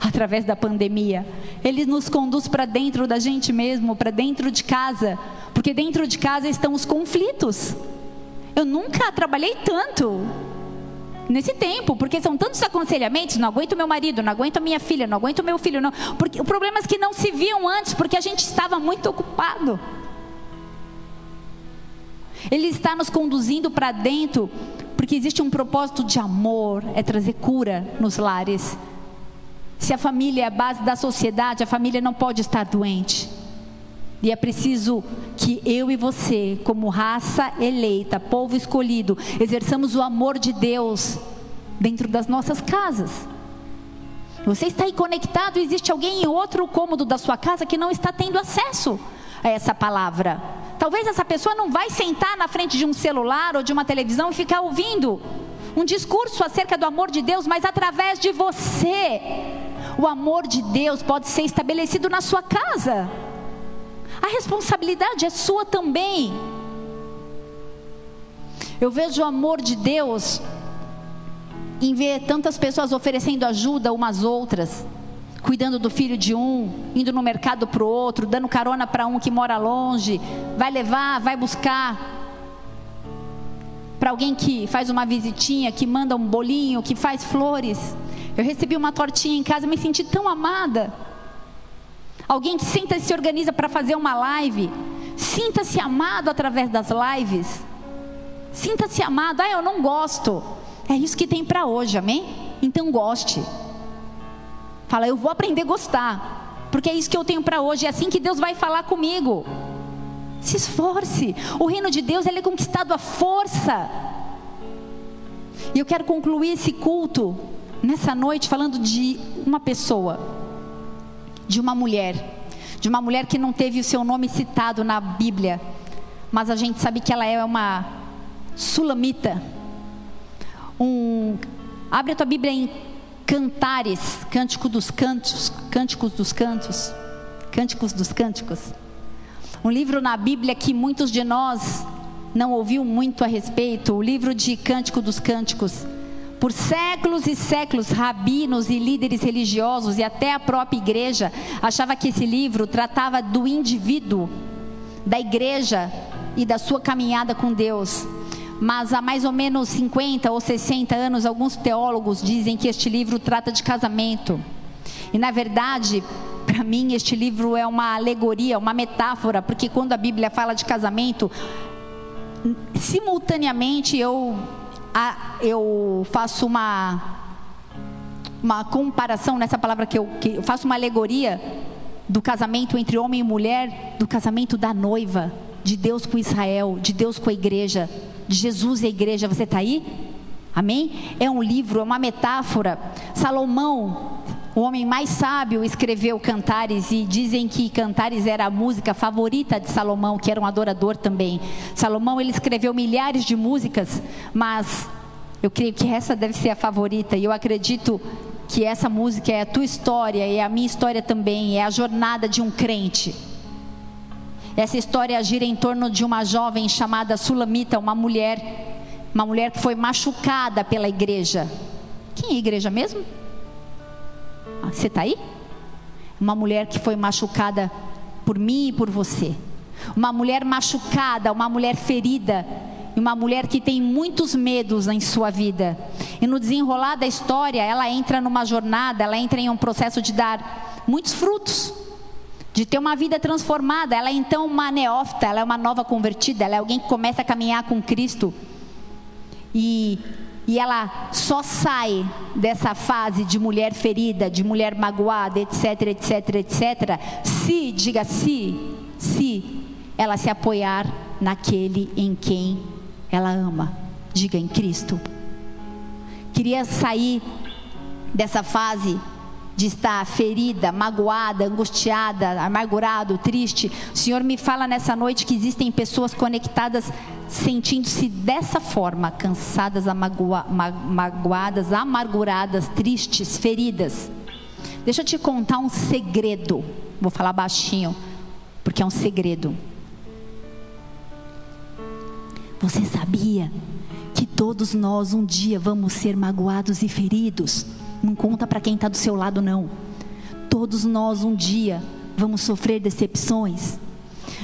através da pandemia. Ele nos conduz para dentro da gente mesmo, para dentro de casa, porque dentro de casa estão os conflitos. Eu nunca trabalhei tanto nesse tempo, porque são tantos aconselhamentos, não aguento meu marido, não aguento minha filha, não aguento meu filho, não, porque problemas que não se viam antes, porque a gente estava muito ocupado. Ele está nos conduzindo para dentro, porque existe um propósito de amor, é trazer cura nos lares. Se a família é a base da sociedade, a família não pode estar doente. E é preciso que eu e você, como raça eleita, povo escolhido, exerçamos o amor de Deus dentro das nossas casas. Você está aí conectado, existe alguém em outro cômodo da sua casa que não está tendo acesso a essa palavra. Talvez essa pessoa não vai sentar na frente de um celular ou de uma televisão e ficar ouvindo um discurso acerca do amor de Deus, mas através de você. O amor de Deus pode ser estabelecido na sua casa. A responsabilidade é sua também. Eu vejo o amor de Deus em ver tantas pessoas oferecendo ajuda umas outras, cuidando do filho de um, indo no mercado para o outro, dando carona para um que mora longe, vai levar, vai buscar. Para alguém que faz uma visitinha, que manda um bolinho, que faz flores. Eu recebi uma tortinha em casa, me senti tão amada. Alguém que senta e se organiza para fazer uma live. Sinta-se amado através das lives. Sinta-se amado. Ah, eu não gosto. É isso que tem para hoje, amém? Então goste. Fala, eu vou aprender a gostar. Porque é isso que eu tenho para hoje. É assim que Deus vai falar comigo. Se esforce. O reino de Deus ele é conquistado à força. E eu quero concluir esse culto nessa noite falando de uma pessoa, de uma mulher, de uma mulher que não teve o seu nome citado na Bíblia, mas a gente sabe que ela é uma sulamita. Um, abre a tua Bíblia em Cantares, Cântico dos Cantos, Cânticos dos Cantos, Cânticos dos Cânticos. Um livro na Bíblia que muitos de nós não ouviu muito a respeito, o livro de Cântico dos Cânticos. Por séculos e séculos, rabinos e líderes religiosos e até a própria igreja achava que esse livro tratava do indivíduo, da igreja e da sua caminhada com Deus. Mas há mais ou menos 50 ou 60 anos, alguns teólogos dizem que este livro trata de casamento. E na verdade, para mim, este livro é uma alegoria, uma metáfora, porque quando a Bíblia fala de casamento, simultaneamente eu eu faço uma uma comparação nessa palavra que eu, que eu faço uma alegoria do casamento entre homem e mulher, do casamento da noiva, de Deus com Israel, de Deus com a igreja, de Jesus e a igreja. Você está aí? Amém? É um livro, é uma metáfora. Salomão, o homem mais sábio, escreveu Cantares e dizem que Cantares era a música favorita de Salomão, que era um adorador também. Salomão ele escreveu milhares de músicas, mas eu creio que essa deve ser a favorita e eu acredito que essa música é a tua história e é a minha história também, é a jornada de um crente. Essa história gira em torno de uma jovem chamada Sulamita, uma mulher, uma mulher que foi machucada pela igreja. Quem é igreja mesmo? Ah, você está aí? Uma mulher que foi machucada por mim e por você. Uma mulher machucada, uma mulher ferida, e uma mulher que tem muitos medos em sua vida. E no desenrolar da história, ela entra numa jornada, ela entra em um processo de dar muitos frutos, de ter uma vida transformada. Ela é então uma neófita, ela é uma nova convertida, ela é alguém que começa a caminhar com Cristo. E, e ela só sai dessa fase de mulher ferida, de mulher magoada, etc, etc, etc, se, diga se, se ela se apoiar naquele em quem ela ama. Diga em Cristo. Queria sair dessa fase de estar ferida, magoada, angustiada, amargurado, triste. O Senhor me fala nessa noite que existem pessoas conectadas sentindo-se dessa forma, cansadas, amagua, magoadas, amarguradas, tristes, feridas. Deixa eu te contar um segredo. Vou falar baixinho, porque é um segredo. Você sabia que todos nós um dia vamos ser magoados e feridos? Não conta para quem está do seu lado, não. Todos nós um dia vamos sofrer decepções.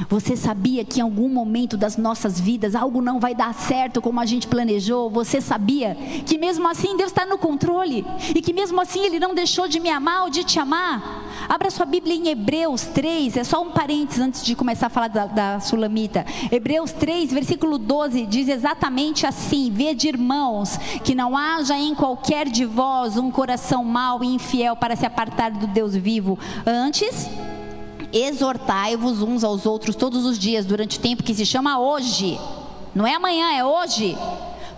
Você sabia que em algum momento das nossas vidas algo não vai dar certo como a gente planejou? Você sabia que mesmo assim Deus está no controle e que mesmo assim Ele não deixou de me amar ou de te amar? Abra sua Bíblia em Hebreus 3, é só um parênteses antes de começar a falar da, da Sulamita. Hebreus 3, versículo 12 diz exatamente assim: Vede, irmãos, que não haja em qualquer de vós um coração mau e infiel para se apartar do Deus vivo. Antes, exortai-vos uns aos outros todos os dias, durante o tempo que se chama hoje. Não é amanhã, é hoje.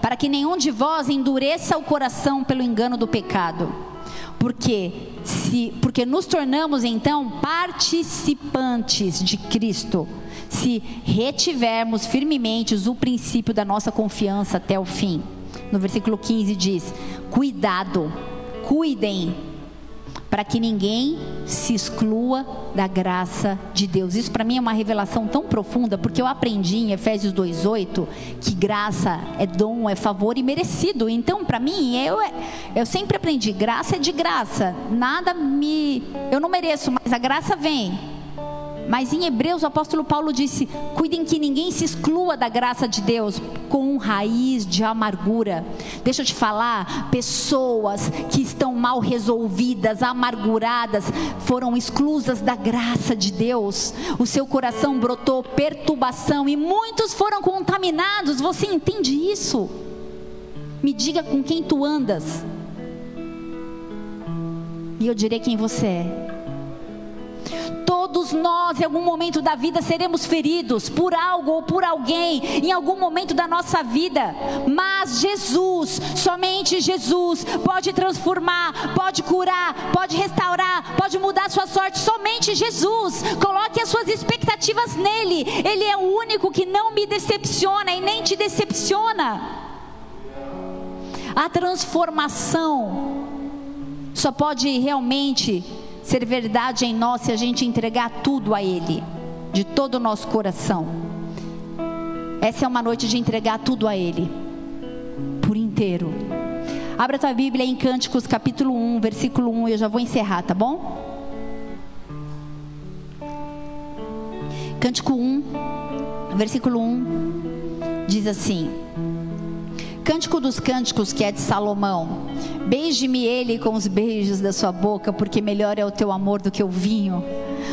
Para que nenhum de vós endureça o coração pelo engano do pecado. Porque se porque nos tornamos então participantes de Cristo, se retivermos firmemente o princípio da nossa confiança até o fim. No versículo 15 diz: Cuidado, cuidem para que ninguém se exclua da graça de Deus. Isso para mim é uma revelação tão profunda, porque eu aprendi em Efésios 2:8 que graça é dom, é favor e merecido. Então, para mim, eu eu sempre aprendi, graça é de graça. Nada me eu não mereço, mas a graça vem. Mas em Hebreus o apóstolo Paulo disse: cuidem que ninguém se exclua da graça de Deus com raiz de amargura. Deixa eu te falar, pessoas que estão mal resolvidas, amarguradas, foram exclusas da graça de Deus. O seu coração brotou perturbação e muitos foram contaminados. Você entende isso? Me diga com quem tu andas. E eu direi quem você é. Nós, em algum momento da vida, seremos feridos por algo ou por alguém, em algum momento da nossa vida. Mas Jesus, somente Jesus, pode transformar, pode curar, pode restaurar, pode mudar a sua sorte. Somente Jesus. Coloque as suas expectativas nele. Ele é o único que não me decepciona e nem te decepciona. A transformação só pode realmente ser verdade em nós se a gente entregar tudo a Ele, de todo o nosso coração. Essa é uma noite de entregar tudo a Ele, por inteiro. Abra tua Bíblia em Cânticos, capítulo 1, versículo 1, eu já vou encerrar, tá bom? Cântico 1, versículo 1, diz assim: Cântico dos Cânticos, que é de Salomão. Beije-me ele com os beijos da sua boca, porque melhor é o teu amor do que o vinho.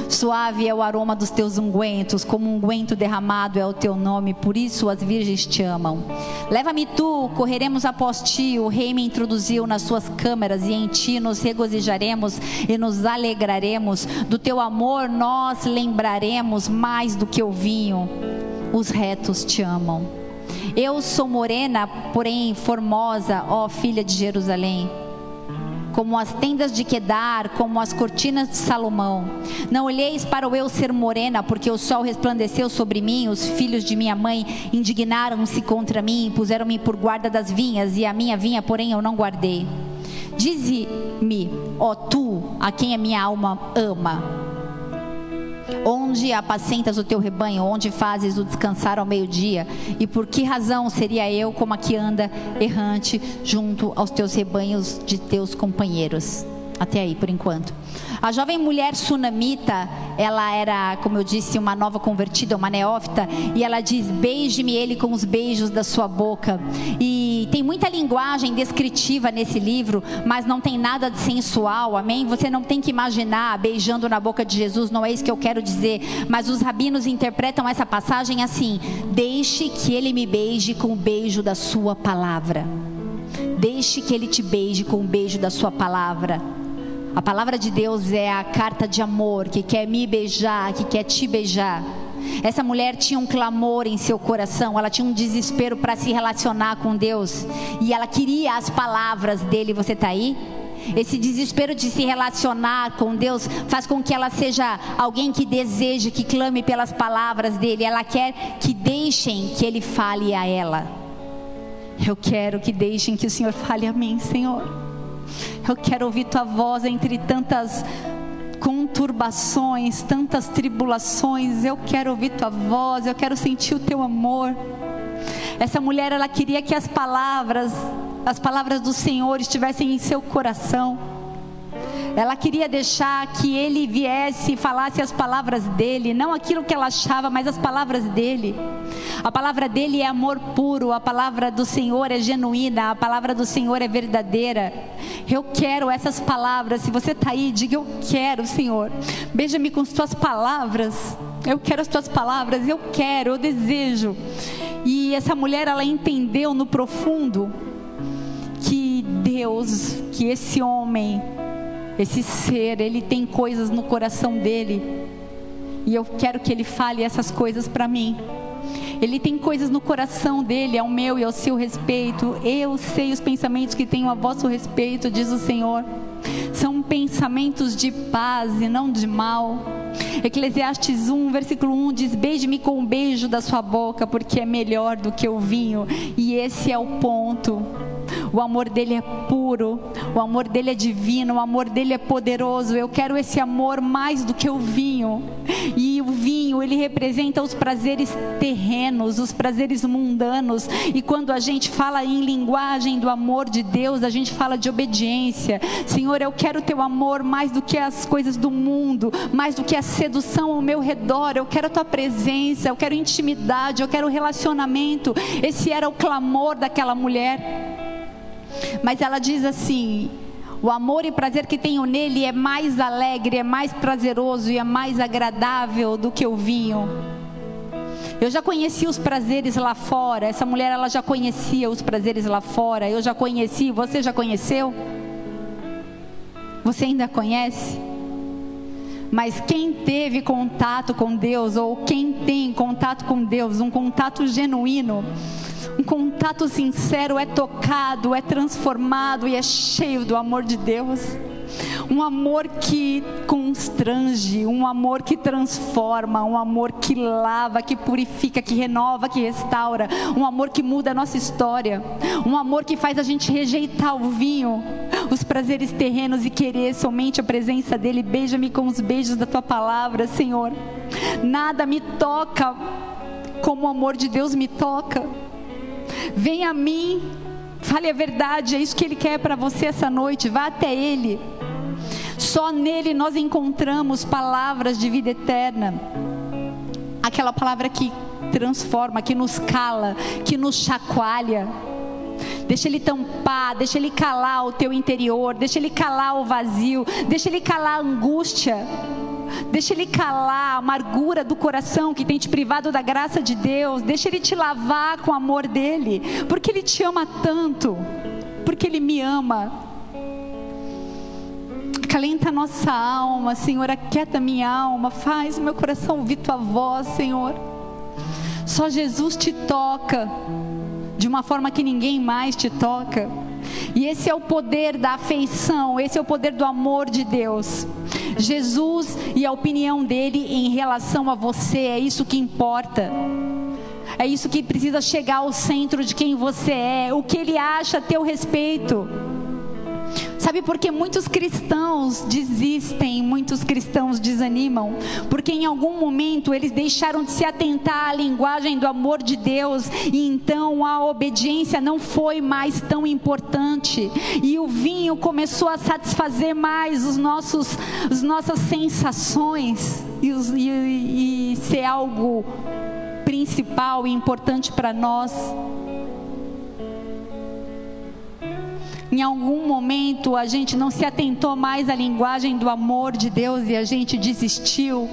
Suave é o aroma dos teus ungüentos, como um unguento derramado é o teu nome, por isso as virgens te amam. Leva-me tu, correremos após ti, o rei me introduziu nas suas câmaras, e em ti nos regozijaremos e nos alegraremos. Do teu amor nós lembraremos mais do que o vinho. Os retos te amam. Eu sou morena, porém formosa, ó filha de Jerusalém. Como as tendas de Quedar, como as cortinas de Salomão. Não olheis para o eu ser morena, porque o sol resplandeceu sobre mim, os filhos de minha mãe indignaram-se contra mim, puseram-me por guarda das vinhas, e a minha vinha, porém, eu não guardei. Dize-me, ó tu, a quem a minha alma ama Onde apacentas o teu rebanho? Onde fazes o descansar ao meio-dia? E por que razão seria eu como a que anda errante junto aos teus rebanhos de teus companheiros? Até aí, por enquanto. A jovem mulher sunamita, ela era, como eu disse, uma nova convertida, uma neófita, e ela diz: Beije-me ele com os beijos da sua boca. E tem muita linguagem descritiva nesse livro, mas não tem nada de sensual, amém? Você não tem que imaginar beijando na boca de Jesus, não é isso que eu quero dizer. Mas os rabinos interpretam essa passagem assim: Deixe que ele me beije com o beijo da sua palavra. Deixe que ele te beije com o beijo da sua palavra. A palavra de Deus é a carta de amor que quer me beijar, que quer te beijar. Essa mulher tinha um clamor em seu coração, ela tinha um desespero para se relacionar com Deus e ela queria as palavras dele. Você está aí? Esse desespero de se relacionar com Deus faz com que ela seja alguém que deseje, que clame pelas palavras dele. Ela quer que deixem que ele fale a ela. Eu quero que deixem que o Senhor fale a mim, Senhor. Eu quero ouvir tua voz entre tantas conturbações, tantas tribulações. Eu quero ouvir tua voz, eu quero sentir o teu amor. Essa mulher, ela queria que as palavras, as palavras do Senhor estivessem em seu coração. Ela queria deixar que ele viesse e falasse as palavras dele, não aquilo que ela achava, mas as palavras dele. A palavra dele é amor puro, a palavra do Senhor é genuína, a palavra do Senhor é verdadeira. Eu quero essas palavras. Se você está aí, diga: Eu quero, Senhor. Beija-me com as tuas palavras. Eu quero as tuas palavras, eu quero, eu desejo. E essa mulher, ela entendeu no profundo que Deus, que esse homem, esse ser, ele tem coisas no coração dele. E eu quero que ele fale essas coisas para mim. Ele tem coisas no coração dele, ao meu e ao seu respeito. Eu sei os pensamentos que tenho a vosso respeito, diz o Senhor. São pensamentos de paz e não de mal. Eclesiastes 1, versículo 1 diz: Beije-me com um beijo da sua boca, porque é melhor do que o vinho. E esse é o ponto. O amor dele é puro, o amor dele é divino, o amor dele é poderoso. Eu quero esse amor mais do que o vinho. E o vinho, ele representa os prazeres terrenos, os prazeres mundanos. E quando a gente fala em linguagem do amor de Deus, a gente fala de obediência. Senhor, eu quero teu amor mais do que as coisas do mundo, mais do que a sedução ao meu redor. Eu quero a tua presença, eu quero intimidade, eu quero relacionamento. Esse era o clamor daquela mulher. Mas ela diz assim: o amor e prazer que tenho nele é mais alegre, é mais prazeroso e é mais agradável do que o vinho. Eu já conheci os prazeres lá fora. Essa mulher ela já conhecia os prazeres lá fora. Eu já conheci. Você já conheceu? Você ainda conhece? Mas quem teve contato com Deus, ou quem tem contato com Deus, um contato genuíno, um contato sincero, é tocado, é transformado e é cheio do amor de Deus um amor que constrange, um amor que transforma, um amor que lava, que purifica, que renova, que restaura, um amor que muda a nossa história, um amor que faz a gente rejeitar o vinho, os prazeres terrenos e querer somente a presença dele. Beija-me com os beijos da tua palavra, Senhor. Nada me toca como o amor de Deus me toca. Vem a mim, fale a verdade, é isso que Ele quer para você essa noite. Vá até Ele. Só nele nós encontramos palavras de vida eterna. Aquela palavra que transforma, que nos cala, que nos chacoalha. Deixa ele tampar, deixa ele calar o teu interior, deixa ele calar o vazio, deixa ele calar a angústia. Deixa Ele calar a amargura do coração que tem te privado da graça de Deus. Deixa Ele te lavar com o amor dEle. Porque Ele te ama tanto. Porque Ele me ama. Acalenta a nossa alma, Senhor. Aquieta minha alma. Faz o meu coração ouvir tua voz, Senhor. Só Jesus te toca de uma forma que ninguém mais te toca. E esse é o poder da afeição, esse é o poder do amor de Deus. Jesus e a opinião dele em relação a você, é isso que importa. É isso que precisa chegar ao centro de quem você é, o que ele acha a teu respeito. Sabe por que muitos cristãos desistem, muitos cristãos desanimam? Porque em algum momento eles deixaram de se atentar à linguagem do amor de Deus e então a obediência não foi mais tão importante e o vinho começou a satisfazer mais os nossos, as nossas sensações e, e, e ser algo principal e importante para nós. Em algum momento a gente não se atentou mais à linguagem do amor de Deus e a gente desistiu.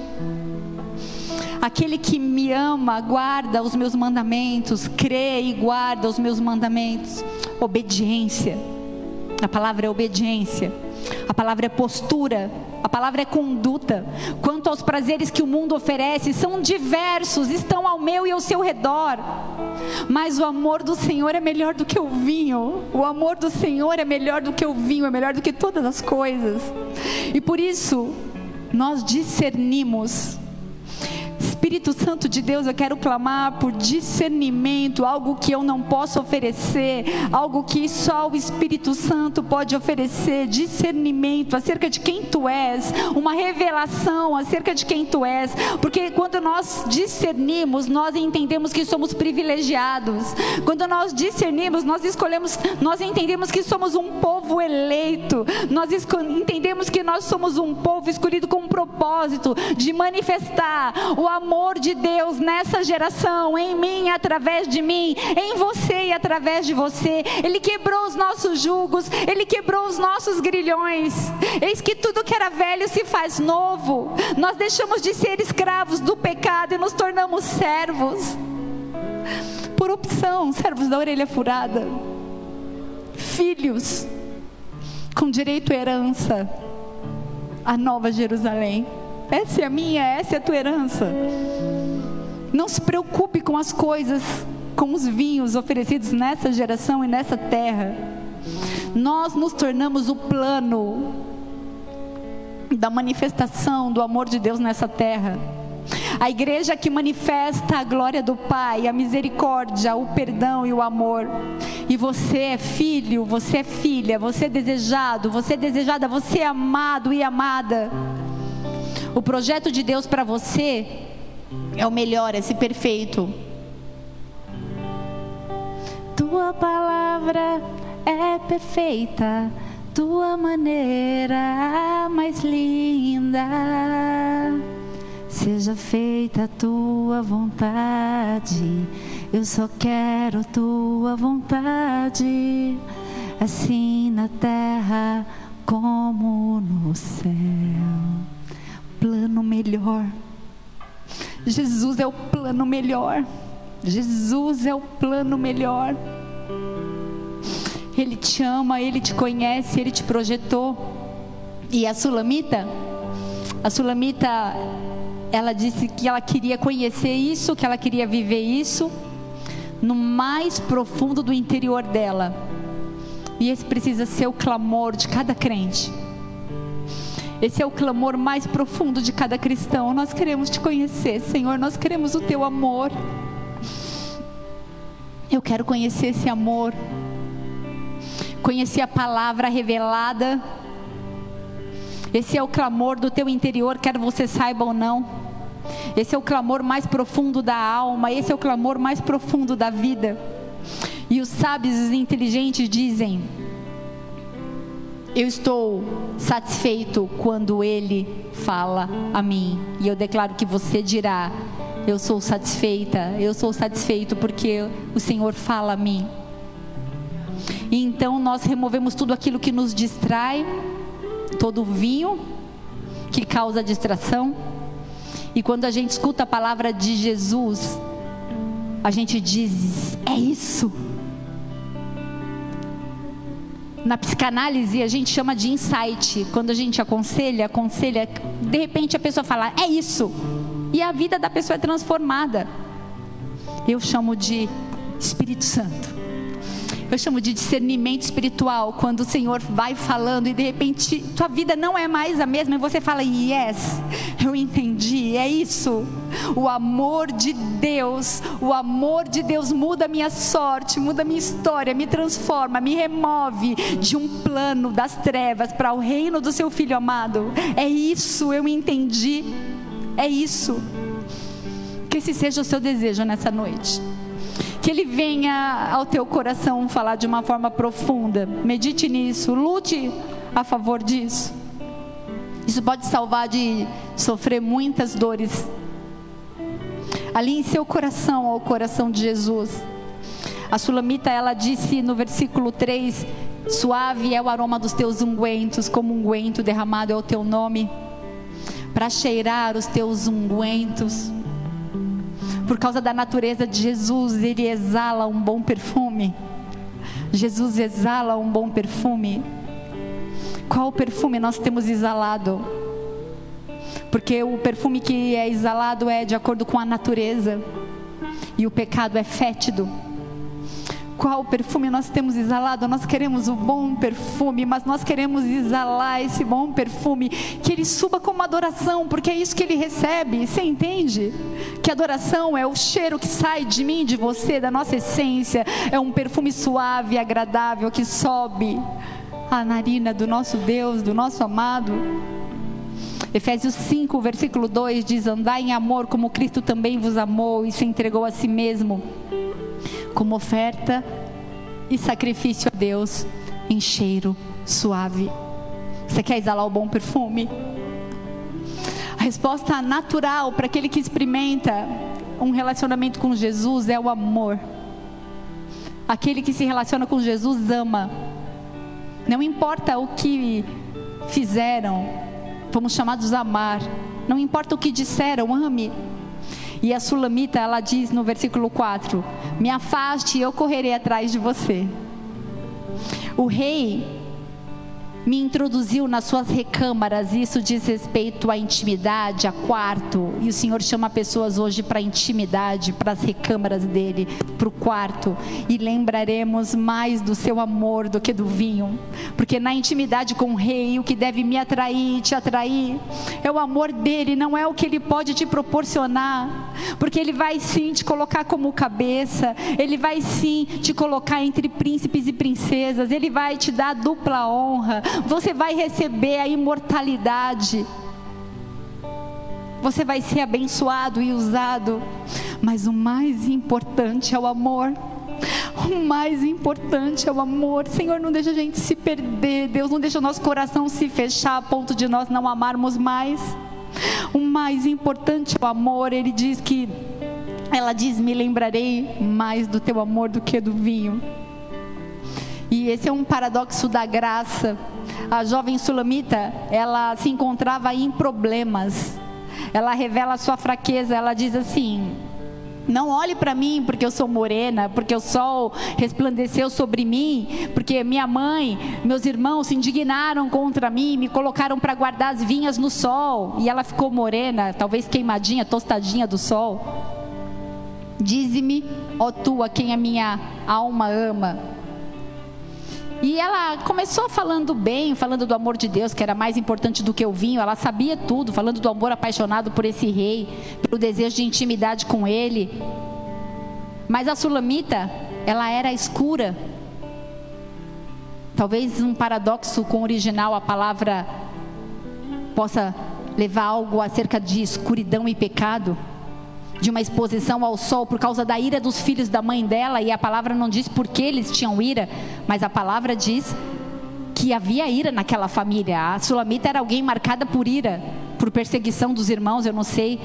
Aquele que me ama, guarda os meus mandamentos, crê e guarda os meus mandamentos. Obediência. A palavra é obediência. A palavra é postura. A palavra é conduta. Quanto aos prazeres que o mundo oferece, são diversos, estão ao meu e ao seu redor. Mas o amor do Senhor é melhor do que o vinho. O amor do Senhor é melhor do que o vinho, é melhor do que todas as coisas. E por isso, nós discernimos Espírito Santo de Deus, eu quero clamar por discernimento, algo que eu não posso oferecer, algo que só o Espírito Santo pode oferecer, discernimento acerca de quem tu és, uma revelação acerca de quem tu és, porque quando nós discernimos, nós entendemos que somos privilegiados. Quando nós discernimos, nós escolhemos, nós entendemos que somos um povo eleito. Nós entendemos que nós somos um povo escolhido com um propósito de manifestar o amor amor de Deus nessa geração, em mim, através de mim, em você e através de você. Ele quebrou os nossos julgos, ele quebrou os nossos grilhões. Eis que tudo que era velho se faz novo. Nós deixamos de ser escravos do pecado e nos tornamos servos. Por opção, servos da orelha furada. Filhos com direito à herança. A nova Jerusalém. Essa é a minha, essa é a tua herança. Não se preocupe com as coisas, com os vinhos oferecidos nessa geração e nessa terra. Nós nos tornamos o plano da manifestação do amor de Deus nessa terra. A igreja que manifesta a glória do Pai, a misericórdia, o perdão e o amor. E você é filho, você é filha, você é desejado, você é desejada, você é amado e amada. O projeto de Deus para você é o melhor, é ser perfeito. Tua palavra é perfeita, tua maneira mais linda. Seja feita a tua vontade, eu só quero tua vontade, assim na terra como no céu. Plano melhor. Jesus é o plano melhor. Jesus é o plano melhor. Ele te ama, ele te conhece, ele te projetou. E a Sulamita, a Sulamita, ela disse que ela queria conhecer isso, que ela queria viver isso no mais profundo do interior dela. E esse precisa ser o clamor de cada crente. Esse é o clamor mais profundo de cada cristão. Nós queremos te conhecer, Senhor, nós queremos o teu amor. Eu quero conhecer esse amor, conhecer a palavra revelada. Esse é o clamor do teu interior, quer você saiba ou não. Esse é o clamor mais profundo da alma, esse é o clamor mais profundo da vida. E os sábios e os inteligentes dizem: Eu estou satisfeito quando Ele fala a mim. E eu declaro que você dirá: eu sou satisfeita, eu sou satisfeito porque o Senhor fala a mim. E então nós removemos tudo aquilo que nos distrai, todo o vinho que causa distração. E quando a gente escuta a palavra de Jesus, a gente diz: é isso. Na psicanálise a gente chama de insight. Quando a gente aconselha, aconselha, de repente a pessoa fala: é isso e a vida da pessoa é transformada. Eu chamo de Espírito Santo. Eu chamo de discernimento espiritual, quando o Senhor vai falando e de repente tua vida não é mais a mesma e você fala: Yes, eu entendi, é isso. O amor de Deus, o amor de Deus muda a minha sorte, muda a minha história, me transforma, me remove de um plano das trevas para o reino do seu filho amado. É isso, eu entendi. É isso. Que esse seja o seu desejo nessa noite. Que ele venha ao teu coração falar de uma forma profunda. Medite nisso, lute a favor disso. Isso pode salvar de sofrer muitas dores. Ali em seu coração, ao coração de Jesus. A Sulamita, ela disse no versículo 3: Suave é o aroma dos teus ungüentos, como unguento derramado é o teu nome para cheirar os teus ungüentos. Por causa da natureza de Jesus, ele exala um bom perfume. Jesus exala um bom perfume. Qual perfume nós temos exalado? Porque o perfume que é exalado é de acordo com a natureza, e o pecado é fétido qual perfume nós temos exalado. Nós queremos o bom perfume, mas nós queremos exalar esse bom perfume, que ele suba como adoração, porque é isso que ele recebe. Você entende? Que adoração é o cheiro que sai de mim, de você, da nossa essência, é um perfume suave, agradável que sobe a narina do nosso Deus, do nosso amado. Efésios 5, versículo 2 diz: Andai em amor, como Cristo também vos amou e se entregou a si mesmo como oferta e sacrifício a Deus em cheiro suave. Você quer exalar o bom perfume? A resposta natural para aquele que experimenta um relacionamento com Jesus é o amor. Aquele que se relaciona com Jesus ama. Não importa o que fizeram, fomos chamados a amar. Não importa o que disseram, ame. E a sulamita, ela diz no versículo 4: Me afaste e eu correrei atrás de você. O rei, me introduziu nas suas recâmaras. Isso diz respeito à intimidade, a quarto. E o Senhor chama pessoas hoje para intimidade, para as recâmaras dele, para o quarto. E lembraremos mais do seu amor do que do vinho. Porque na intimidade com o rei, o que deve me atrair, te atrair, é o amor dele, não é o que ele pode te proporcionar. Porque ele vai sim te colocar como cabeça, ele vai sim te colocar entre príncipes e princesas, ele vai te dar dupla honra, você vai receber a imortalidade. Você vai ser abençoado e usado, mas o mais importante é o amor. O mais importante é o amor. Senhor, não deixa a gente se perder. Deus, não deixa o nosso coração se fechar a ponto de nós não amarmos mais. O mais importante é o amor. Ele diz que, ela diz: Me lembrarei mais do teu amor do que do vinho. E esse é um paradoxo da graça a jovem sulamita, ela se encontrava em problemas. Ela revela a sua fraqueza, ela diz assim: não olhe para mim porque eu sou morena, porque o sol resplandeceu sobre mim, porque minha mãe, meus irmãos se indignaram contra mim, me colocaram para guardar as vinhas no sol e ela ficou morena, talvez queimadinha, tostadinha do sol. Dize-me, ó tu, a quem a minha alma ama. E ela começou falando bem, falando do amor de Deus, que era mais importante do que o vinho. Ela sabia tudo, falando do amor apaixonado por esse rei, pelo desejo de intimidade com ele. Mas a sulamita, ela era escura. Talvez um paradoxo com o original, a palavra possa levar algo acerca de escuridão e pecado de uma exposição ao sol por causa da ira dos filhos da mãe dela, e a palavra não diz por que eles tinham ira, mas a palavra diz que havia ira naquela família. A Sulamita era alguém marcada por ira, por perseguição dos irmãos, eu não sei.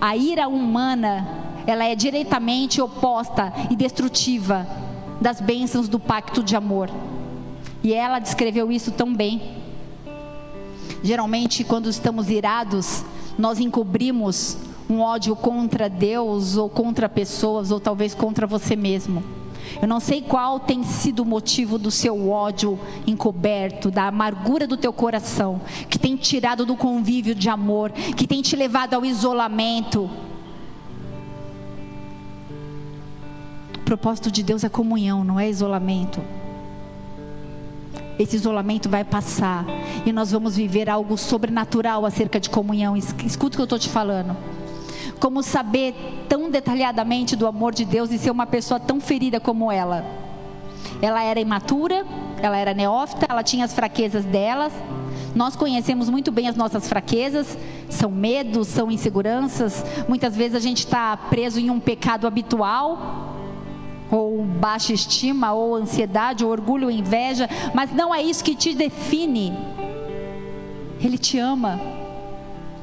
A ira humana, ela é diretamente oposta e destrutiva das bênçãos do pacto de amor. E ela descreveu isso tão bem. Geralmente, quando estamos irados, nós encobrimos um ódio contra Deus ou contra pessoas ou talvez contra você mesmo. Eu não sei qual tem sido o motivo do seu ódio encoberto, da amargura do teu coração, que tem tirado do convívio de amor, que tem te levado ao isolamento. O propósito de Deus é comunhão, não é isolamento. Esse isolamento vai passar e nós vamos viver algo sobrenatural acerca de comunhão. Escuta o que eu estou te falando como saber tão detalhadamente do amor de Deus e ser uma pessoa tão ferida como ela. Ela era imatura, ela era neófita, ela tinha as fraquezas delas. Nós conhecemos muito bem as nossas fraquezas, são medos, são inseguranças. Muitas vezes a gente está preso em um pecado habitual, ou baixa estima, ou ansiedade, ou orgulho, ou inveja, mas não é isso que te define. Ele te ama.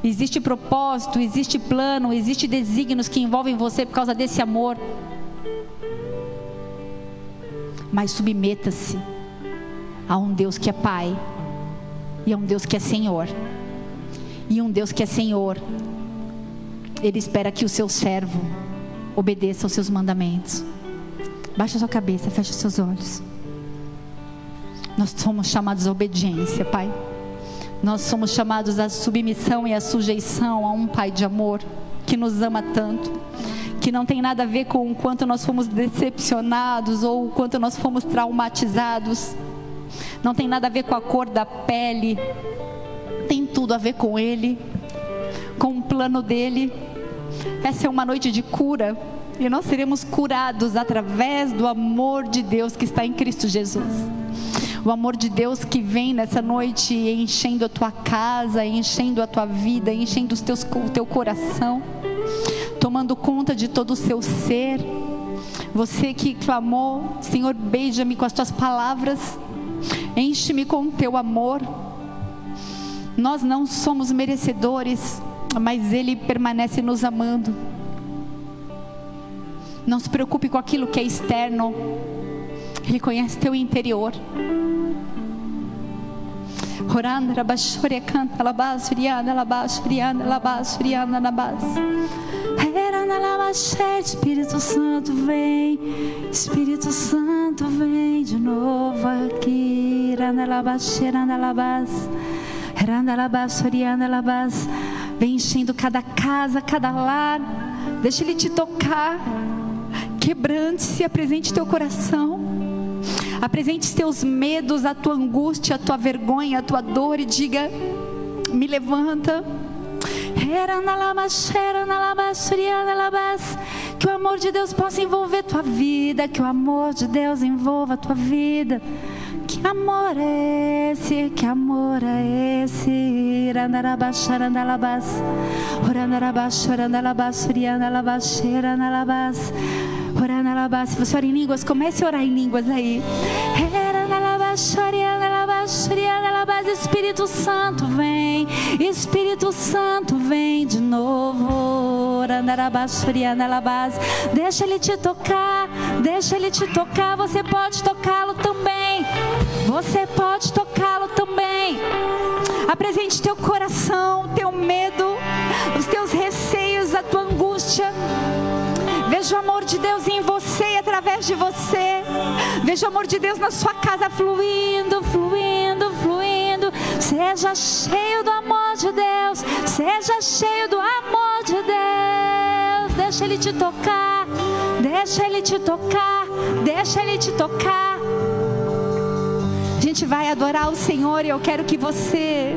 Existe propósito, existe plano, existe desígnios que envolvem você por causa desse amor. Mas submeta-se a um Deus que é Pai e a um Deus que é Senhor. E um Deus que é Senhor, Ele espera que o seu servo obedeça aos seus mandamentos. Baixa sua cabeça, feche seus olhos. Nós somos chamados à obediência, Pai. Nós somos chamados à submissão e à sujeição a um Pai de amor que nos ama tanto, que não tem nada a ver com o quanto nós fomos decepcionados ou o quanto nós fomos traumatizados, não tem nada a ver com a cor da pele, tem tudo a ver com Ele, com o plano dele. Essa é uma noite de cura e nós seremos curados através do amor de Deus que está em Cristo Jesus o amor de Deus que vem nessa noite enchendo a tua casa, enchendo a tua vida, enchendo os teus, o teu coração, tomando conta de todo o seu ser. Você que clamou, Senhor, beija-me com as tuas palavras, enche-me com o teu amor. Nós não somos merecedores, mas Ele permanece nos amando. Não se preocupe com aquilo que é externo, Ele conhece teu interior. Oranda, rabashore, canta, labas, friana, labas, friana, labas, friana, labas. Era Espírito Santo vem, Espírito Santo vem de novo aqui. Vem enchendo cada casa, cada lar. Deixa Ele te tocar. Quebrante-se, apresente teu coração. Apresente os teus medos, a tua angústia, a tua vergonha, a tua dor e diga: Me levanta. Que o amor de Deus possa envolver tua vida, que o amor de Deus envolva tua vida. Que amor é esse? Que amor é esse? Irandarabas, orandalabas, orandalabas, orandalabas, orandalabas. Se você ora em línguas, comece a orar em línguas aí. Espírito Santo vem, Espírito Santo vem de novo. Deixa ele te tocar, deixa ele te tocar. Você pode tocá-lo também. Você pode tocá-lo também. Apresente teu coração, teu medo, os teus receios, a tua angústia. Veja o amor de Deus em você e através de você. Veja o amor de Deus na sua casa fluindo, fluindo, fluindo. Seja cheio do amor de Deus. Seja cheio do amor de Deus. Deixa Ele te tocar. Deixa Ele te tocar. Deixa Ele te tocar. A gente vai adorar o Senhor e eu quero que você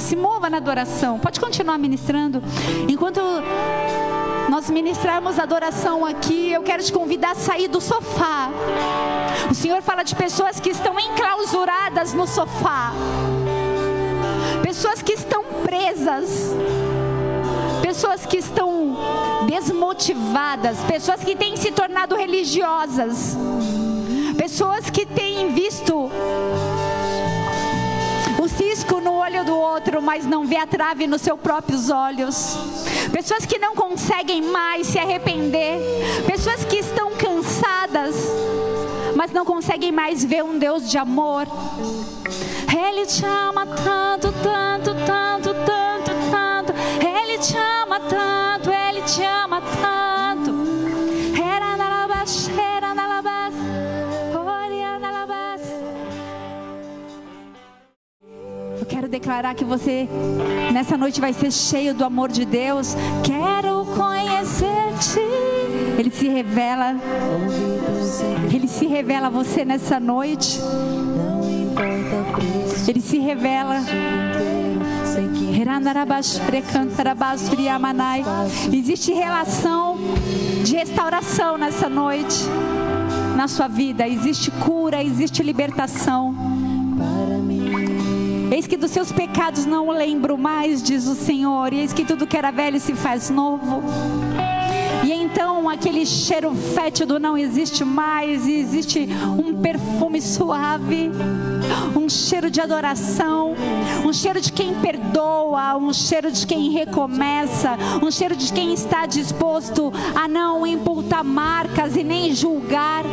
se mova na adoração. Pode continuar ministrando. Enquanto nós ministrarmos adoração aqui, eu quero te convidar a sair do sofá. O Senhor fala de pessoas que estão enclausuradas no sofá, pessoas que estão presas, pessoas que estão desmotivadas, pessoas que têm se tornado religiosas. Pessoas que têm visto olho do outro, mas não vê a trave nos seus próprios olhos. Pessoas que não conseguem mais se arrepender. Pessoas que estão cansadas, mas não conseguem mais ver um Deus de amor. Ele te ama tanto, tanto, tanto, tanto, tanto. Ele te ama tanto, declarar que você nessa noite vai ser cheio do amor de Deus. Quero conhecer-te. Ele se revela. Ele se revela a você nessa noite. Ele se revela. Existe relação de restauração nessa noite na sua vida. Existe cura, existe libertação. Eis que dos seus pecados não lembro mais, diz o Senhor, e eis que tudo que era velho se faz novo. E então aquele cheiro fétido não existe mais, e existe um perfume suave, um cheiro de adoração, um cheiro de quem perdoa, um cheiro de quem recomeça, um cheiro de quem está disposto a não imputar marcas e nem julgar.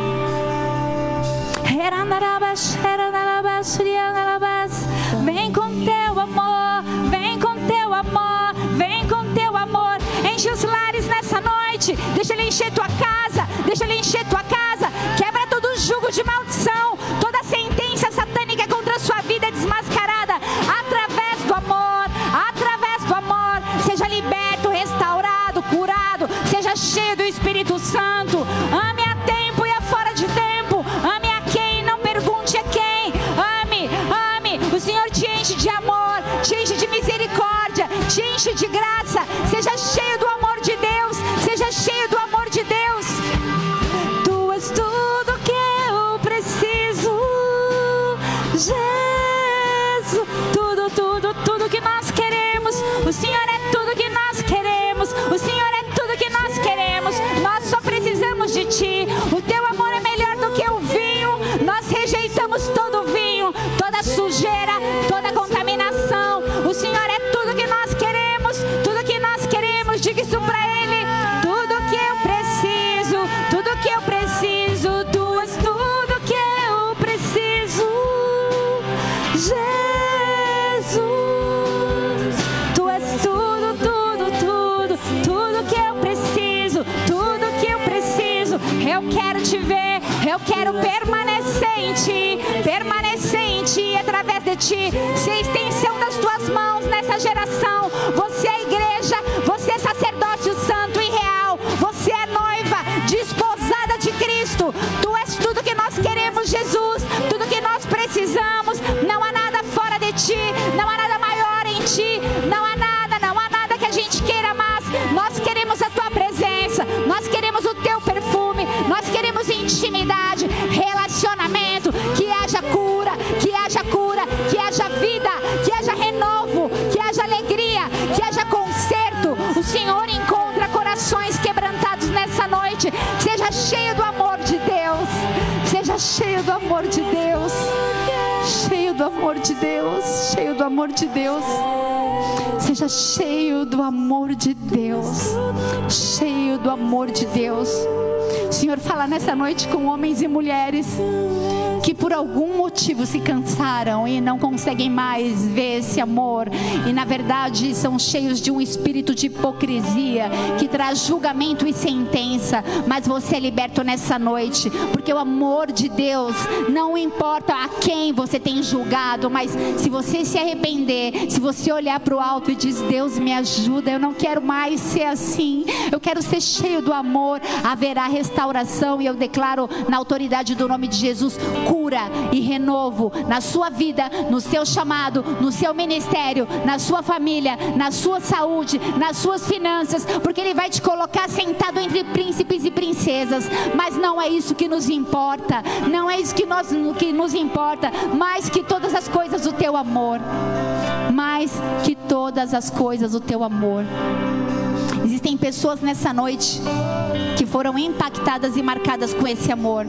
Vem com teu amor, vem com teu amor, vem com teu amor. Enche os lares nessa noite. Deixa ele encher tua casa, deixa ele encher tua casa. Quebra todo o jugo de maldição, toda sentença satânica contra a sua vida é desmascarada através do amor, através do amor. Seja liberto, restaurado, curado, seja cheio do Espírito Santo. Ame de ti, Deus. Cheio do amor de Deus. Seja cheio do amor de Deus. Cheio do amor de Deus. Senhor, fala nessa noite com homens e mulheres que por algum motivo se cansaram e não conseguem mais ver esse amor e na verdade são cheios de um espírito de hipocrisia que traz julgamento e sentença, mas você é liberto nessa noite, porque o amor de Deus não importa a quem você tem julgado, mas se você se arrepender, se você olhar para o alto e diz: "Deus, me ajuda, eu não quero mais ser assim. Eu quero ser cheio do amor", haverá restauração e eu declaro na autoridade do nome de Jesus cura e renovo na sua vida, no seu chamado, no seu ministério, na sua família, na sua saúde, nas suas finanças, porque Ele vai te colocar sentado entre príncipes e princesas. Mas não é isso que nos importa, não é isso que, nós, que nos importa, mais que todas as coisas o teu amor, mais que todas as coisas o teu amor. Existem pessoas nessa noite que foram impactadas e marcadas com esse amor.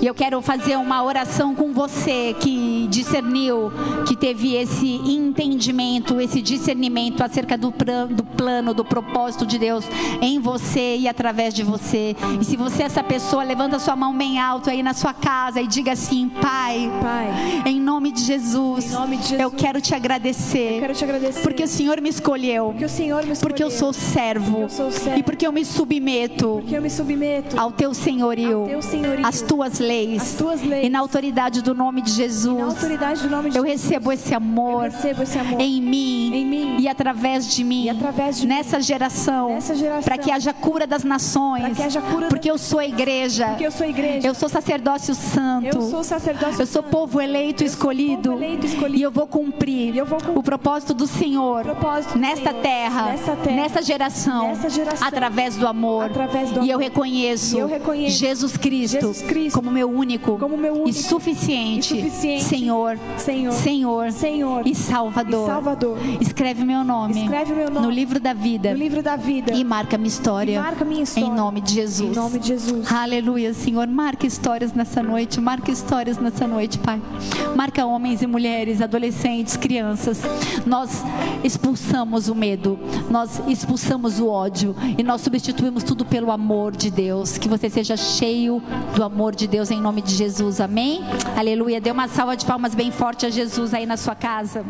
E eu quero fazer uma oração com você que discerniu, que teve esse entendimento, esse discernimento acerca do, plano, do plano, do propósito de Deus em você e através de você. E se você é essa pessoa, levanta sua mão bem alto aí na sua casa e diga assim: Pai, Pai em nome de Jesus, nome de Jesus eu quero te agradecer. Quero te agradecer. Porque o Senhor me escolheu. Porque Senhor me escolheu. Porque eu sou servo. eu sou servo. E porque eu me submeto eu me submeto ao teu senhorio, Ao teu senhorio. às tuas leis, Às tuas leis. e na autoridade do nome de Jesus. nome de Eu recebo esse amor, Eu recebo esse amor em mim, em mim e através de mim, através de nessa geração, Nessa geração. para que haja cura das nações, cura das porque eu sou a igreja, Porque eu sou igreja. eu sou sacerdócio santo, Eu sou sacerdócio eu sou povo eleito, Eu escolhido, povo eleito, escolhido. e eu vou cumprir, eu vou cumprir o propósito do Senhor propósito nesta, Senhor. terra, Nessa terra. nessa geração, Nessa geração. através do amor, Através do e eu reconheço, E eu reconheço Jesus Cristo, Jesus Cristo como meu único, como meu único e suficiente, e suficiente Senhor, Senhor. Senhor, Senhor e Salvador. e Salvador. Escreve meu nome, Escreve meu nome no livro da vida no livro da vida e marca minha história, marca minha história. em nome de Jesus. Em nome de Jesus. Aleluia, Senhor. Marca histórias nessa noite, marca histórias nessa noite, Pai. Marca homens e mulheres, adolescentes, crianças. Nós expulsamos o medo, nós expulsamos o ódio e nós substituímos tudo pelo amor de Deus. Que você seja cheio do amor de Deus em nome de Jesus. Amém? Aleluia. Dê uma salva de palmas bem forte a Jesus aí na sua casa.